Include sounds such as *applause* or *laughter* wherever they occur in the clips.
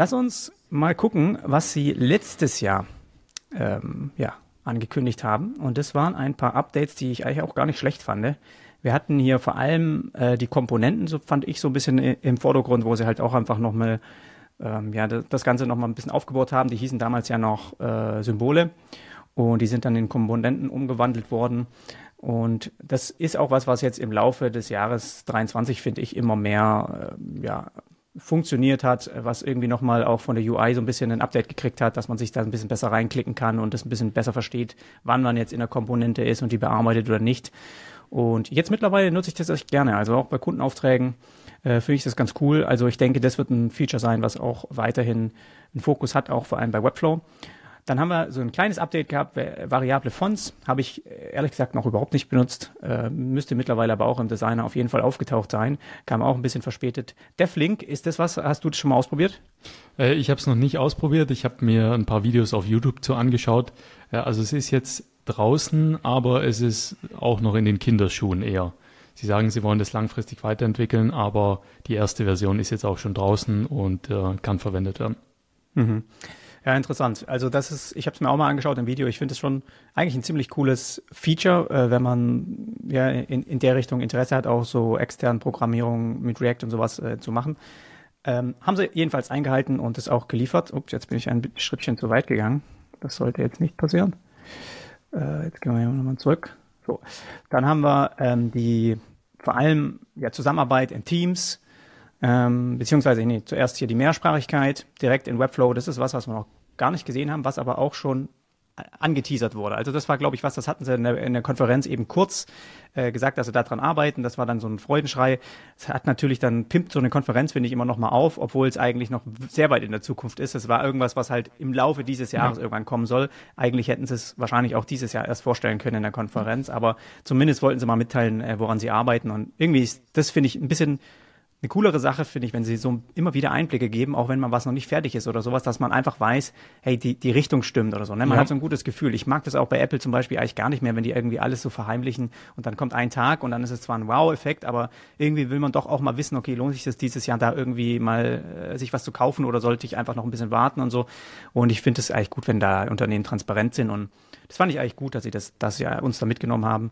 Lass uns mal gucken, was sie letztes Jahr ähm, ja, angekündigt haben. Und das waren ein paar Updates, die ich eigentlich auch gar nicht schlecht fand. Wir hatten hier vor allem äh, die Komponenten, so fand ich so ein bisschen im Vordergrund, wo sie halt auch einfach nochmal ähm, ja, das Ganze nochmal ein bisschen aufgebaut haben. Die hießen damals ja noch äh, Symbole und die sind dann in Komponenten umgewandelt worden. Und das ist auch was, was jetzt im Laufe des Jahres 23, finde ich, immer mehr äh, ja, funktioniert hat, was irgendwie nochmal auch von der UI so ein bisschen ein Update gekriegt hat, dass man sich da ein bisschen besser reinklicken kann und das ein bisschen besser versteht, wann man jetzt in der Komponente ist und die bearbeitet oder nicht. Und jetzt mittlerweile nutze ich das echt gerne. Also auch bei Kundenaufträgen äh, finde ich das ganz cool. Also ich denke, das wird ein Feature sein, was auch weiterhin einen Fokus hat, auch vor allem bei Webflow. Dann haben wir so ein kleines Update gehabt, variable Fonts, habe ich äh, ehrlich gesagt noch überhaupt nicht benutzt, äh, müsste mittlerweile aber auch im Designer auf jeden Fall aufgetaucht sein, kam auch ein bisschen verspätet. DevLink, ist das was, hast du das schon mal ausprobiert? Äh, ich habe es noch nicht ausprobiert, ich habe mir ein paar Videos auf YouTube zu angeschaut. Ja, also es ist jetzt draußen, aber es ist auch noch in den Kinderschuhen eher. Sie sagen, Sie wollen das langfristig weiterentwickeln, aber die erste Version ist jetzt auch schon draußen und äh, kann verwendet werden. Mhm. Ja, interessant. Also das ist, ich habe es mir auch mal angeschaut im Video. Ich finde es schon eigentlich ein ziemlich cooles Feature, äh, wenn man ja in, in der Richtung Interesse hat, auch so externe Programmierung mit React und sowas äh, zu machen. Ähm, haben sie jedenfalls eingehalten und es auch geliefert. Ups, jetzt bin ich ein Schrittchen zu weit gegangen. Das sollte jetzt nicht passieren. Äh, jetzt gehen wir nochmal zurück. So, dann haben wir ähm, die vor allem ja, Zusammenarbeit in Teams, ähm, beziehungsweise, nee, zuerst hier die Mehrsprachigkeit direkt in Webflow. Das ist was, was wir noch gar nicht gesehen haben, was aber auch schon angeteasert wurde. Also das war, glaube ich, was, das hatten sie in der, in der Konferenz eben kurz äh, gesagt, dass sie daran arbeiten. Das war dann so ein Freudenschrei. Es hat natürlich dann, pimpt so eine Konferenz, finde ich, immer noch mal auf, obwohl es eigentlich noch sehr weit in der Zukunft ist. Es war irgendwas, was halt im Laufe dieses Jahres ja. irgendwann kommen soll. Eigentlich hätten sie es wahrscheinlich auch dieses Jahr erst vorstellen können in der Konferenz, aber zumindest wollten sie mal mitteilen, äh, woran sie arbeiten. Und irgendwie ist das, finde ich, ein bisschen eine coolere Sache finde ich, wenn sie so immer wieder Einblicke geben, auch wenn man was noch nicht fertig ist oder sowas, dass man einfach weiß, hey, die, die Richtung stimmt oder so. Ne? Man ja. hat so ein gutes Gefühl. Ich mag das auch bei Apple zum Beispiel eigentlich gar nicht mehr, wenn die irgendwie alles so verheimlichen und dann kommt ein Tag und dann ist es zwar ein Wow-Effekt, aber irgendwie will man doch auch mal wissen, okay, lohnt sich das dieses Jahr da irgendwie mal äh, sich was zu kaufen oder sollte ich einfach noch ein bisschen warten und so. Und ich finde es eigentlich gut, wenn da Unternehmen transparent sind und das fand ich eigentlich gut, dass sie das, dass sie uns da mitgenommen haben.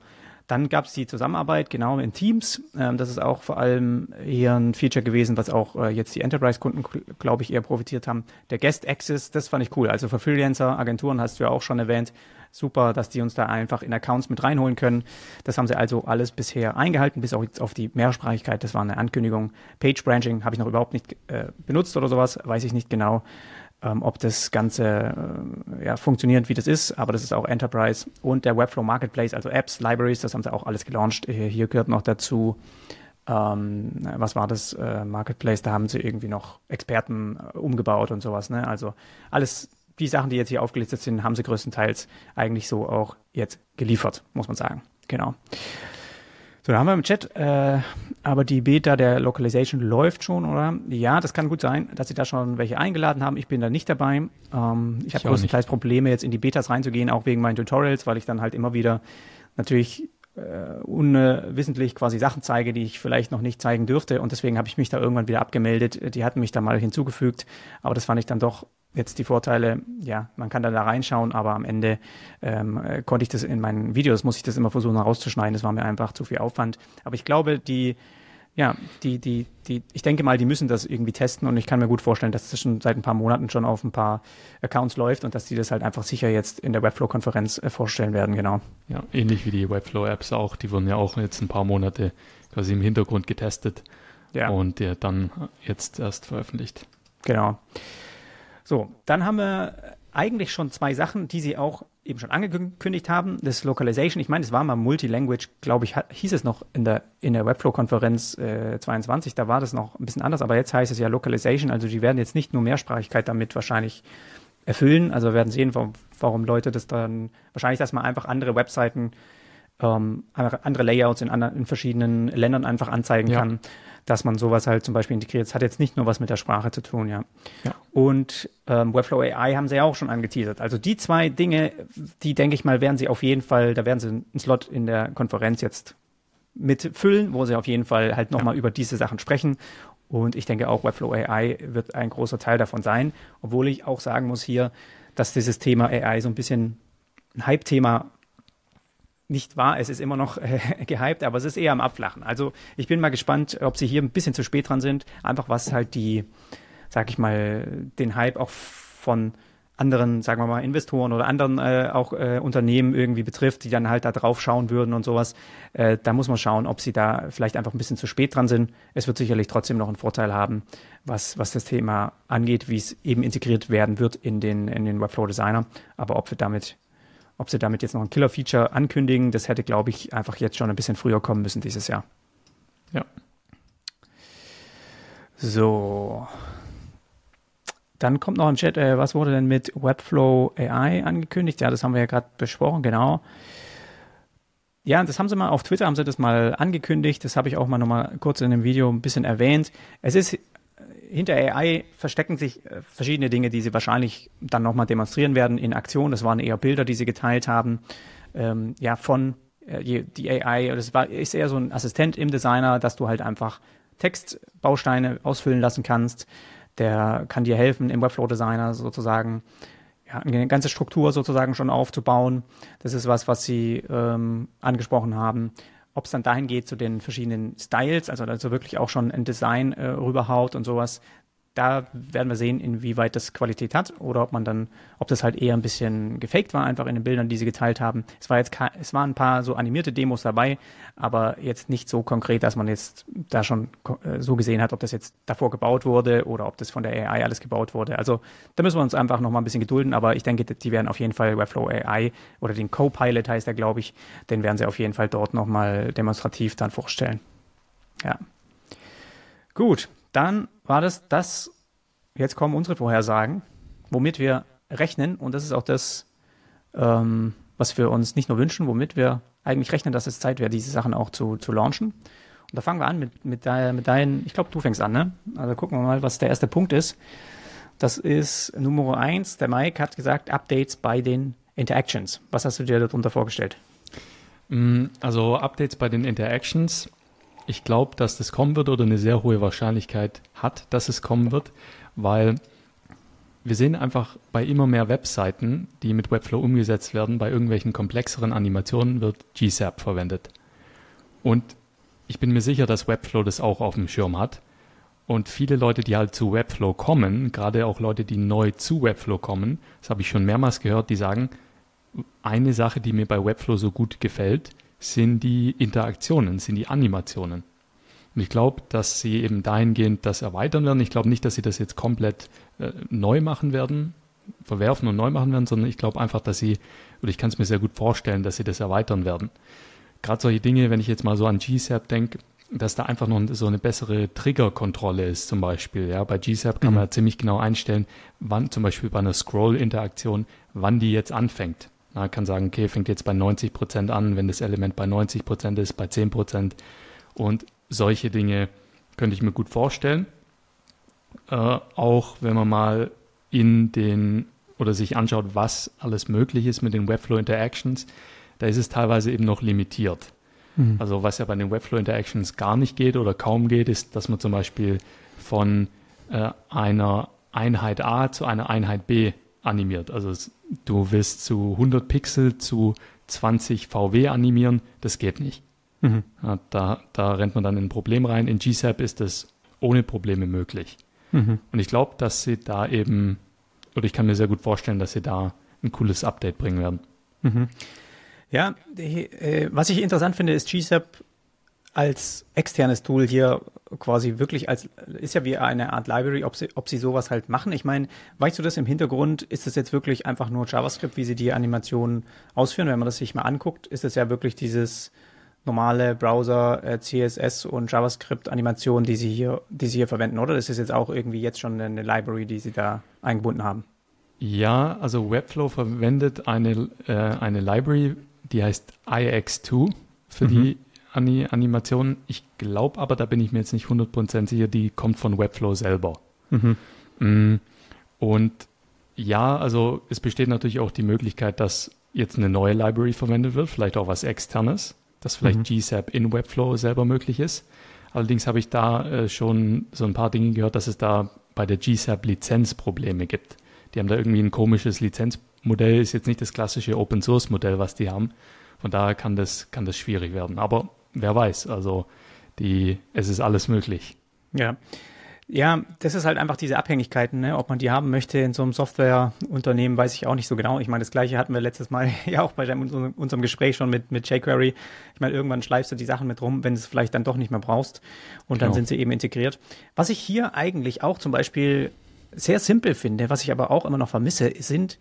Dann gab es die Zusammenarbeit genau in Teams. Ähm, das ist auch vor allem eher ein Feature gewesen, was auch äh, jetzt die Enterprise-Kunden, glaube ich, eher profitiert haben. Der Guest Access, das fand ich cool. Also für Freelancer, Agenturen hast du ja auch schon erwähnt. Super, dass die uns da einfach in Accounts mit reinholen können. Das haben sie also alles bisher eingehalten, bis auch jetzt auf die Mehrsprachigkeit. Das war eine Ankündigung. Page Branching habe ich noch überhaupt nicht äh, benutzt oder sowas, weiß ich nicht genau ähm, ob das Ganze äh, ja, funktioniert, wie das ist, aber das ist auch Enterprise und der Webflow Marketplace, also Apps, Libraries, das haben sie auch alles gelauncht. Hier, hier gehört noch dazu, ähm, was war das, äh, Marketplace, da haben sie irgendwie noch Experten äh, umgebaut und sowas. Ne? Also alles, die Sachen, die jetzt hier aufgelistet sind, haben sie größtenteils eigentlich so auch jetzt geliefert, muss man sagen. Genau. So, da haben wir im Chat, äh, aber die Beta der Localization läuft schon, oder? Ja, das kann gut sein, dass sie da schon welche eingeladen haben. Ich bin da nicht dabei. Ähm, ich habe größtenteils Probleme, jetzt in die Betas reinzugehen, auch wegen meinen Tutorials, weil ich dann halt immer wieder natürlich äh, unwissentlich quasi Sachen zeige, die ich vielleicht noch nicht zeigen dürfte. Und deswegen habe ich mich da irgendwann wieder abgemeldet. Die hatten mich da mal hinzugefügt, aber das fand ich dann doch jetzt die Vorteile, ja, man kann da, da reinschauen, aber am Ende ähm, konnte ich das in meinen Videos, muss ich das immer versuchen rauszuschneiden, das war mir einfach zu viel Aufwand. Aber ich glaube, die, ja, die, die, die, ich denke mal, die müssen das irgendwie testen und ich kann mir gut vorstellen, dass das schon seit ein paar Monaten schon auf ein paar Accounts läuft und dass die das halt einfach sicher jetzt in der Webflow-Konferenz äh, vorstellen werden, genau. Ja, ähnlich wie die Webflow-Apps auch, die wurden ja auch jetzt ein paar Monate quasi im Hintergrund getestet ja. und ja, dann jetzt erst veröffentlicht. Genau. So, dann haben wir eigentlich schon zwei Sachen, die sie auch eben schon angekündigt haben. Das Localization, ich meine, es war mal Multilanguage, glaube ich, hieß es noch in der, in der Webflow-Konferenz äh, 22, da war das noch ein bisschen anders, aber jetzt heißt es ja Localization, also die werden jetzt nicht nur Mehrsprachigkeit damit wahrscheinlich erfüllen, also werden sehen, warum, warum Leute das dann, wahrscheinlich, dass man einfach andere Webseiten ähm, andere Layouts in, anderen, in verschiedenen Ländern einfach anzeigen ja. kann, dass man sowas halt zum Beispiel integriert. Das hat jetzt nicht nur was mit der Sprache zu tun, ja. ja. Und ähm, Webflow AI haben sie ja auch schon angeteasert. Also die zwei Dinge, die denke ich mal, werden sie auf jeden Fall, da werden sie einen Slot in der Konferenz jetzt mitfüllen, wo sie auf jeden Fall halt nochmal ja. über diese Sachen sprechen. Und ich denke auch Webflow AI wird ein großer Teil davon sein, obwohl ich auch sagen muss hier, dass dieses Thema AI so ein bisschen ein Hype-Thema nicht war. Es ist immer noch äh, *laughs* gehypt, aber es ist eher am Abflachen. Also ich bin mal gespannt, ob sie hier ein bisschen zu spät dran sind. Einfach was halt die, sag ich mal, den Hype auch von anderen, sagen wir mal, Investoren oder anderen äh, auch äh, Unternehmen irgendwie betrifft, die dann halt da drauf schauen würden und sowas. Äh, da muss man schauen, ob sie da vielleicht einfach ein bisschen zu spät dran sind. Es wird sicherlich trotzdem noch einen Vorteil haben, was, was das Thema angeht, wie es eben integriert werden wird in den, in den Webflow Designer. Aber ob wir damit ob sie damit jetzt noch ein Killer-Feature ankündigen, das hätte, glaube ich, einfach jetzt schon ein bisschen früher kommen müssen dieses Jahr. Ja. So. Dann kommt noch im Chat, äh, was wurde denn mit Webflow AI angekündigt? Ja, das haben wir ja gerade besprochen, genau. Ja, das haben sie mal auf Twitter, haben sie das mal angekündigt. Das habe ich auch mal nochmal kurz in dem Video ein bisschen erwähnt. Es ist hinter AI verstecken sich äh, verschiedene Dinge, die sie wahrscheinlich dann nochmal demonstrieren werden in Aktion. Das waren eher Bilder, die sie geteilt haben, ähm, ja, von äh, die AI. Das war, ist eher so ein Assistent im Designer, dass du halt einfach Textbausteine ausfüllen lassen kannst. Der kann dir helfen, im Webflow-Designer sozusagen ja, eine ganze Struktur sozusagen schon aufzubauen. Das ist was, was sie ähm, angesprochen haben ob es dann dahin geht zu den verschiedenen Styles, also also wirklich auch schon ein Design äh, rüberhaut und sowas, da werden wir sehen, inwieweit das Qualität hat oder ob man dann, ob das halt eher ein bisschen gefaked war, einfach in den Bildern, die sie geteilt haben. Es war jetzt, es waren ein paar so animierte Demos dabei, aber jetzt nicht so konkret, dass man jetzt da schon äh, so gesehen hat, ob das jetzt davor gebaut wurde oder ob das von der AI alles gebaut wurde. Also da müssen wir uns einfach noch mal ein bisschen gedulden, aber ich denke, die werden auf jeden Fall Webflow AI oder den Copilot heißt er, glaube ich, den werden sie auf jeden Fall dort noch mal demonstrativ dann vorstellen. Ja. Gut, dann war das das. Jetzt kommen unsere Vorhersagen, womit wir rechnen. Und das ist auch das, ähm, was wir uns nicht nur wünschen, womit wir eigentlich rechnen, dass es Zeit wäre, diese Sachen auch zu, zu launchen. Und da fangen wir an mit, mit, de, mit deinen, ich glaube, du fängst an, ne? Also gucken wir mal, was der erste Punkt ist. Das ist Nummer eins. Der Mike hat gesagt, Updates bei den Interactions. Was hast du dir darunter vorgestellt? Mm, also Updates bei den Interactions ich glaube, dass das kommen wird oder eine sehr hohe Wahrscheinlichkeit hat, dass es kommen wird, weil wir sehen einfach bei immer mehr Webseiten, die mit Webflow umgesetzt werden, bei irgendwelchen komplexeren Animationen wird GSAP verwendet. Und ich bin mir sicher, dass Webflow das auch auf dem Schirm hat. Und viele Leute, die halt zu Webflow kommen, gerade auch Leute, die neu zu Webflow kommen, das habe ich schon mehrmals gehört, die sagen, eine Sache, die mir bei Webflow so gut gefällt, sind die Interaktionen, sind die Animationen. Und ich glaube, dass sie eben dahingehend das erweitern werden. Ich glaube nicht, dass sie das jetzt komplett äh, neu machen werden, verwerfen und neu machen werden, sondern ich glaube einfach, dass sie, oder ich kann es mir sehr gut vorstellen, dass sie das erweitern werden. Gerade solche Dinge, wenn ich jetzt mal so an GSAP denke, dass da einfach noch so eine bessere Triggerkontrolle ist zum Beispiel. Ja, bei GSAP kann mhm. man ja ziemlich genau einstellen, wann zum Beispiel bei einer Scroll-Interaktion, wann die jetzt anfängt. Man kann sagen, okay, fängt jetzt bei 90 Prozent an, wenn das Element bei 90 Prozent ist, bei 10 Prozent. Und solche Dinge könnte ich mir gut vorstellen. Äh, auch wenn man mal in den oder sich anschaut, was alles möglich ist mit den Webflow Interactions, da ist es teilweise eben noch limitiert. Mhm. Also was ja bei den Webflow Interactions gar nicht geht oder kaum geht, ist, dass man zum Beispiel von äh, einer Einheit A zu einer Einheit B animiert. Also du willst zu 100 Pixel zu 20 VW animieren, das geht nicht. Mhm. Ja, da, da rennt man dann in ein Problem rein. In GSAP ist das ohne Probleme möglich. Mhm. Und ich glaube, dass sie da eben, oder ich kann mir sehr gut vorstellen, dass sie da ein cooles Update bringen werden. Mhm. Ja, die, äh, was ich interessant finde, ist GSAP als externes Tool hier quasi wirklich als, ist ja wie eine Art Library, ob sie, ob sie sowas halt machen. Ich meine, weißt du das im Hintergrund? Ist das jetzt wirklich einfach nur JavaScript, wie sie die Animationen ausführen? Wenn man das sich mal anguckt, ist das ja wirklich dieses normale Browser, äh, CSS und JavaScript-Animation, die sie hier, die sie hier verwenden, oder? Das ist jetzt auch irgendwie jetzt schon eine Library, die sie da eingebunden haben. Ja, also Webflow verwendet eine, äh, eine Library, die heißt IX2 für mhm. die Animation. Ich glaube aber, da bin ich mir jetzt nicht 100% sicher, die kommt von Webflow selber. Mhm. Mm, und ja, also es besteht natürlich auch die Möglichkeit, dass jetzt eine neue Library verwendet wird, vielleicht auch was externes, dass vielleicht mhm. GSAP in Webflow selber möglich ist. Allerdings habe ich da äh, schon so ein paar Dinge gehört, dass es da bei der GSAP Lizenzprobleme gibt. Die haben da irgendwie ein komisches Lizenzmodell, ist jetzt nicht das klassische Open Source Modell, was die haben. Von daher kann das, kann das schwierig werden. Aber wer weiß, also die, es ist alles möglich. Ja. Ja, das ist halt einfach diese Abhängigkeiten, ne? ob man die haben möchte in so einem Softwareunternehmen, weiß ich auch nicht so genau. Ich meine, das gleiche hatten wir letztes Mal *laughs* ja auch bei dem, unserem Gespräch schon mit, mit jQuery. Ich meine, irgendwann schleifst du die Sachen mit rum, wenn du es vielleicht dann doch nicht mehr brauchst und genau. dann sind sie eben integriert. Was ich hier eigentlich auch zum Beispiel sehr simpel finde, was ich aber auch immer noch vermisse, sind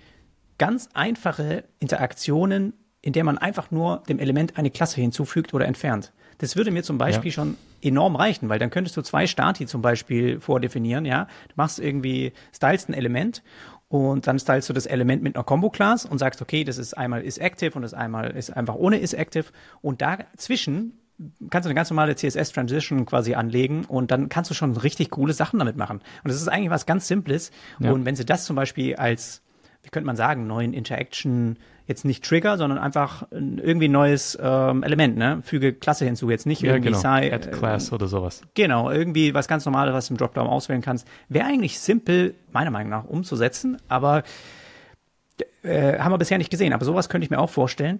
ganz einfache Interaktionen, in der man einfach nur dem Element eine Klasse hinzufügt oder entfernt. Das würde mir zum Beispiel ja. schon enorm reichen, weil dann könntest du zwei Stati zum Beispiel vordefinieren, ja. Du machst irgendwie, stylst ein Element und dann stylst du das Element mit einer Combo-Class und sagst, okay, das ist einmal isActive und das einmal ist einfach ohne isActive und dazwischen kannst du eine ganz normale CSS-Transition quasi anlegen und dann kannst du schon richtig coole Sachen damit machen. Und das ist eigentlich was ganz Simples. Ja. Und wenn sie das zum Beispiel als, wie könnte man sagen, neuen Interaction jetzt nicht Trigger, sondern einfach irgendwie ein neues ähm, Element, ne? Füge Klasse hinzu, jetzt nicht ja, irgendwie genau. Sci, Add Class äh, oder sowas. Genau, irgendwie was ganz Normales, was du im Dropdown auswählen kannst. Wäre eigentlich simpel, meiner Meinung nach, umzusetzen, aber äh, haben wir bisher nicht gesehen. Aber sowas könnte ich mir auch vorstellen.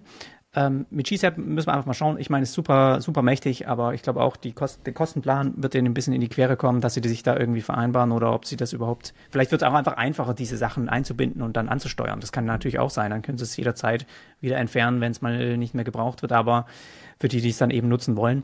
Ähm, mit GSAP müssen wir einfach mal schauen. Ich meine, es ist super, super mächtig, aber ich glaube auch, Kost der Kostenplan wird denen ein bisschen in die Quere kommen, dass sie sich da irgendwie vereinbaren oder ob sie das überhaupt. Vielleicht wird es auch einfach einfacher, diese Sachen einzubinden und dann anzusteuern. Das kann natürlich auch sein. Dann können sie es jederzeit wieder entfernen, wenn es mal nicht mehr gebraucht wird, aber für die, die es dann eben nutzen wollen.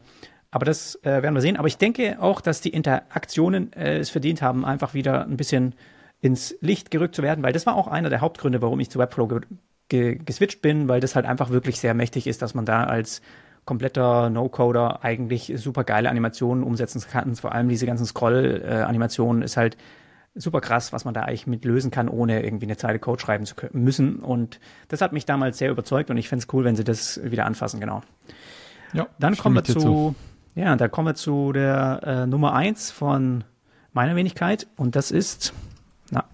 Aber das äh, werden wir sehen. Aber ich denke auch, dass die Interaktionen äh, es verdient haben, einfach wieder ein bisschen ins Licht gerückt zu werden, weil das war auch einer der Hauptgründe, warum ich zu Webflow ge ge geswitcht bin, weil das halt einfach wirklich sehr mächtig ist, dass man da als kompletter No-Coder eigentlich super geile Animationen umsetzen kann. Vor allem diese ganzen Scroll-Animationen ist halt super krass, was man da eigentlich mit lösen kann, ohne irgendwie eine Zeile Code schreiben zu müssen. Und das hat mich damals sehr überzeugt und ich fände es cool, wenn sie das wieder anfassen, genau. Ja, dann kommen wir zu, zu, ja, da kommen wir zu der äh, Nummer eins von meiner Wenigkeit und das ist, na,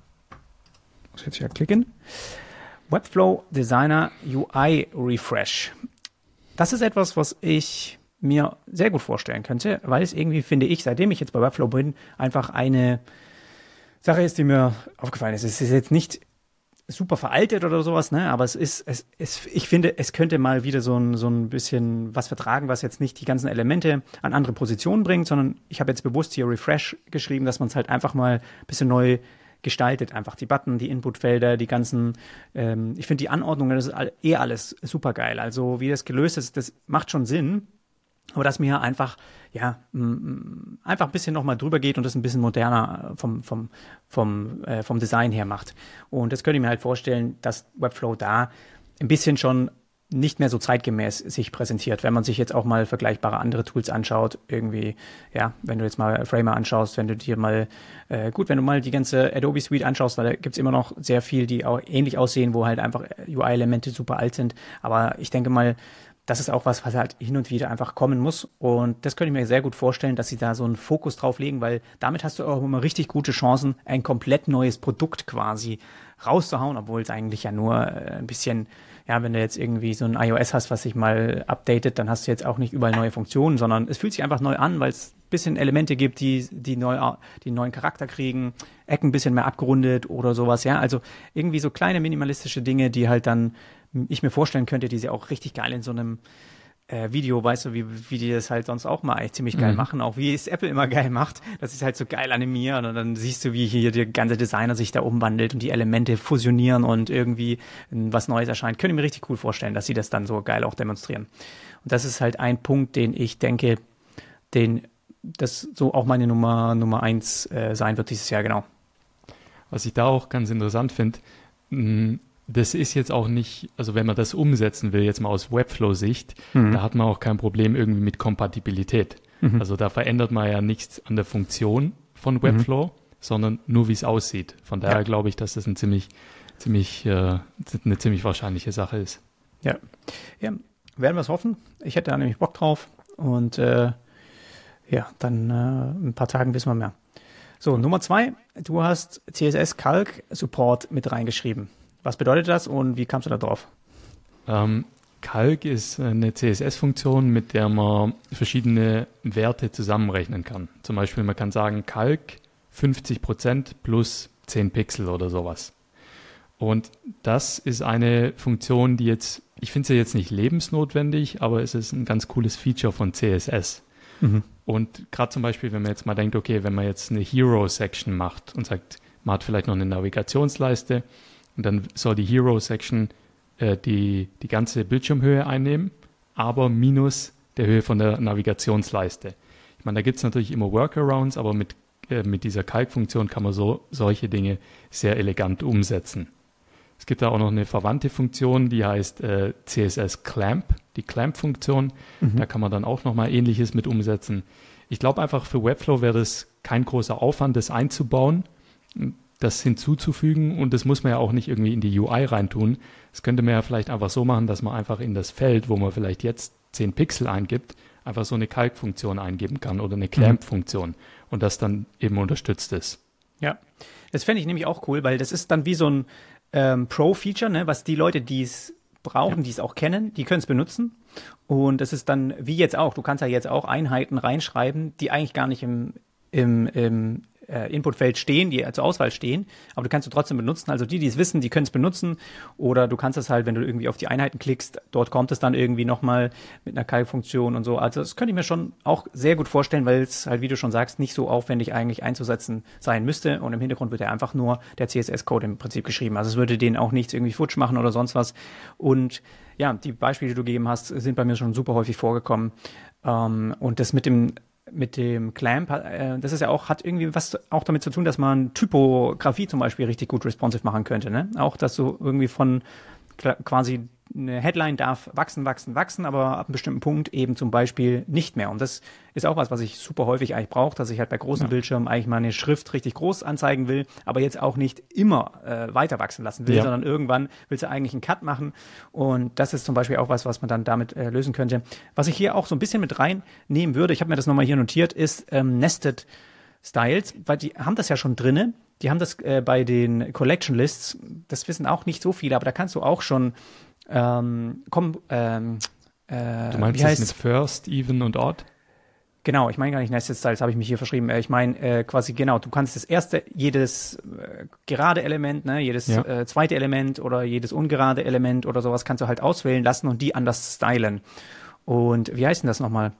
muss jetzt hier klicken. Webflow Designer UI Refresh. Das ist etwas, was ich mir sehr gut vorstellen könnte, weil es irgendwie, finde ich, seitdem ich jetzt bei Webflow bin, einfach eine Sache ist, die mir aufgefallen ist. Es ist jetzt nicht super veraltet oder sowas, ne? Aber es ist, es, es, ich finde, es könnte mal wieder so ein, so ein bisschen was vertragen, was jetzt nicht die ganzen Elemente an andere Positionen bringt, sondern ich habe jetzt bewusst hier Refresh geschrieben, dass man es halt einfach mal ein bisschen neu gestaltet. Einfach die Button, die Inputfelder, die ganzen, ähm, ich finde die Anordnung, das ist eh alles super geil. Also wie das gelöst ist, das macht schon Sinn. Aber dass mir einfach, ja, einfach ein bisschen nochmal drüber geht und das ein bisschen moderner vom, vom, vom, äh, vom Design her macht. Und das könnte ich mir halt vorstellen, dass Webflow da ein bisschen schon nicht mehr so zeitgemäß sich präsentiert. Wenn man sich jetzt auch mal vergleichbare andere Tools anschaut, irgendwie, ja, wenn du jetzt mal Framer anschaust, wenn du dir mal, äh, gut, wenn du mal die ganze Adobe Suite anschaust, da gibt's immer noch sehr viel, die auch ähnlich aussehen, wo halt einfach UI-Elemente super alt sind. Aber ich denke mal, das ist auch was, was halt hin und wieder einfach kommen muss. Und das könnte ich mir sehr gut vorstellen, dass sie da so einen Fokus drauf legen, weil damit hast du auch immer richtig gute Chancen, ein komplett neues Produkt quasi rauszuhauen, obwohl es eigentlich ja nur äh, ein bisschen ja, wenn du jetzt irgendwie so ein iOS hast, was sich mal updatet, dann hast du jetzt auch nicht überall neue Funktionen, sondern es fühlt sich einfach neu an, weil es bisschen Elemente gibt, die, die, neu, die neuen Charakter kriegen, Ecken ein bisschen mehr abgerundet oder sowas, ja. Also irgendwie so kleine minimalistische Dinge, die halt dann ich mir vorstellen könnte, die sie auch richtig geil in so einem äh, Video, weißt du, wie, wie die das halt sonst auch mal eigentlich ziemlich geil mhm. machen, auch wie es Apple immer geil macht, dass sie es halt so geil animieren und dann siehst du, wie hier der ganze Designer sich da umwandelt und die Elemente fusionieren und irgendwie was Neues erscheint. Könnte ich mir richtig cool vorstellen, dass sie das dann so geil auch demonstrieren. Und das ist halt ein Punkt, den ich denke, den das so auch meine Nummer Nummer eins äh, sein wird dieses Jahr, genau. Was ich da auch ganz interessant finde, das ist jetzt auch nicht, also wenn man das umsetzen will, jetzt mal aus Webflow-Sicht, mhm. da hat man auch kein Problem irgendwie mit Kompatibilität. Mhm. Also da verändert man ja nichts an der Funktion von mhm. Webflow, mhm. sondern nur wie es aussieht. Von daher ja. glaube ich, dass das ein ziemlich, ziemlich, äh, eine ziemlich wahrscheinliche Sache ist. Ja. ja, werden wir es hoffen. Ich hätte da nämlich Bock drauf und äh, ja, dann äh, ein paar Tagen wissen wir mehr. So, Nummer zwei, du hast CSS Calc Support mit reingeschrieben. Was bedeutet das und wie kamst du da drauf? Ähm, Calc ist eine CSS-Funktion, mit der man verschiedene Werte zusammenrechnen kann. Zum Beispiel, man kann sagen, Calc 50% plus 10 Pixel oder sowas. Und das ist eine Funktion, die jetzt, ich finde sie jetzt nicht lebensnotwendig, aber es ist ein ganz cooles Feature von CSS. Mhm. Und gerade zum Beispiel, wenn man jetzt mal denkt, okay, wenn man jetzt eine Hero-Section macht und sagt, man hat vielleicht noch eine Navigationsleiste und dann soll die Hero-Section äh, die, die ganze Bildschirmhöhe einnehmen, aber minus der Höhe von der Navigationsleiste. Ich meine, da gibt es natürlich immer Workarounds, aber mit, äh, mit dieser Kalkfunktion kann man so solche Dinge sehr elegant umsetzen. Es gibt da auch noch eine verwandte Funktion, die heißt äh, CSS Clamp, die Clamp-Funktion. Mhm. Da kann man dann auch nochmal Ähnliches mit umsetzen. Ich glaube einfach, für Webflow wäre das kein großer Aufwand, das einzubauen, das hinzuzufügen und das muss man ja auch nicht irgendwie in die UI reintun. Das könnte man ja vielleicht einfach so machen, dass man einfach in das Feld, wo man vielleicht jetzt 10 Pixel eingibt, einfach so eine Kalk-Funktion eingeben kann oder eine mhm. Clamp-Funktion und das dann eben unterstützt ist. Ja, das fände ich nämlich auch cool, weil das ist dann wie so ein ähm, Pro-Feature, ne, was die Leute, die es brauchen, ja. die es auch kennen, die können es benutzen. Und es ist dann, wie jetzt auch, du kannst ja jetzt auch Einheiten reinschreiben, die eigentlich gar nicht im, im, im äh, Inputfeld stehen, die zur Auswahl stehen, aber du kannst du trotzdem benutzen. Also die, die es wissen, die können es benutzen. Oder du kannst es halt, wenn du irgendwie auf die Einheiten klickst, dort kommt es dann irgendwie nochmal mit einer Kalkfunktion und so. Also das könnte ich mir schon auch sehr gut vorstellen, weil es halt, wie du schon sagst, nicht so aufwendig eigentlich einzusetzen sein müsste. Und im Hintergrund wird ja einfach nur der CSS-Code im Prinzip geschrieben. Also es würde den auch nichts irgendwie futsch machen oder sonst was. Und ja, die Beispiele, die du gegeben hast, sind bei mir schon super häufig vorgekommen. Ähm, und das mit dem mit dem Clamp, äh, das ist ja auch, hat irgendwie was auch damit zu tun, dass man Typografie zum Beispiel richtig gut responsive machen könnte. Ne? Auch, dass du irgendwie von quasi eine Headline darf wachsen, wachsen, wachsen, aber ab einem bestimmten Punkt eben zum Beispiel nicht mehr. Und das ist auch was, was ich super häufig eigentlich brauche, dass ich halt bei großen ja. Bildschirmen eigentlich meine Schrift richtig groß anzeigen will, aber jetzt auch nicht immer äh, weiter wachsen lassen will, ja. sondern irgendwann willst du eigentlich einen Cut machen. Und das ist zum Beispiel auch was, was man dann damit äh, lösen könnte. Was ich hier auch so ein bisschen mit reinnehmen würde, ich habe mir das nochmal hier notiert, ist ähm, Nested Styles, weil die haben das ja schon drinnen. Die haben das äh, bei den Collection Lists, das wissen auch nicht so viele, aber da kannst du auch schon ähm, komm, ähm, äh, du meinst das mit First, Even und Odd? Genau, ich meine gar nicht Nested Styles, habe ich mich hier verschrieben. Äh, ich meine äh, quasi genau, du kannst das erste, jedes äh, gerade Element, ne, jedes ja. äh, zweite Element oder jedes ungerade Element oder sowas kannst du halt auswählen lassen und die anders stylen. Und wie heißt denn das nochmal?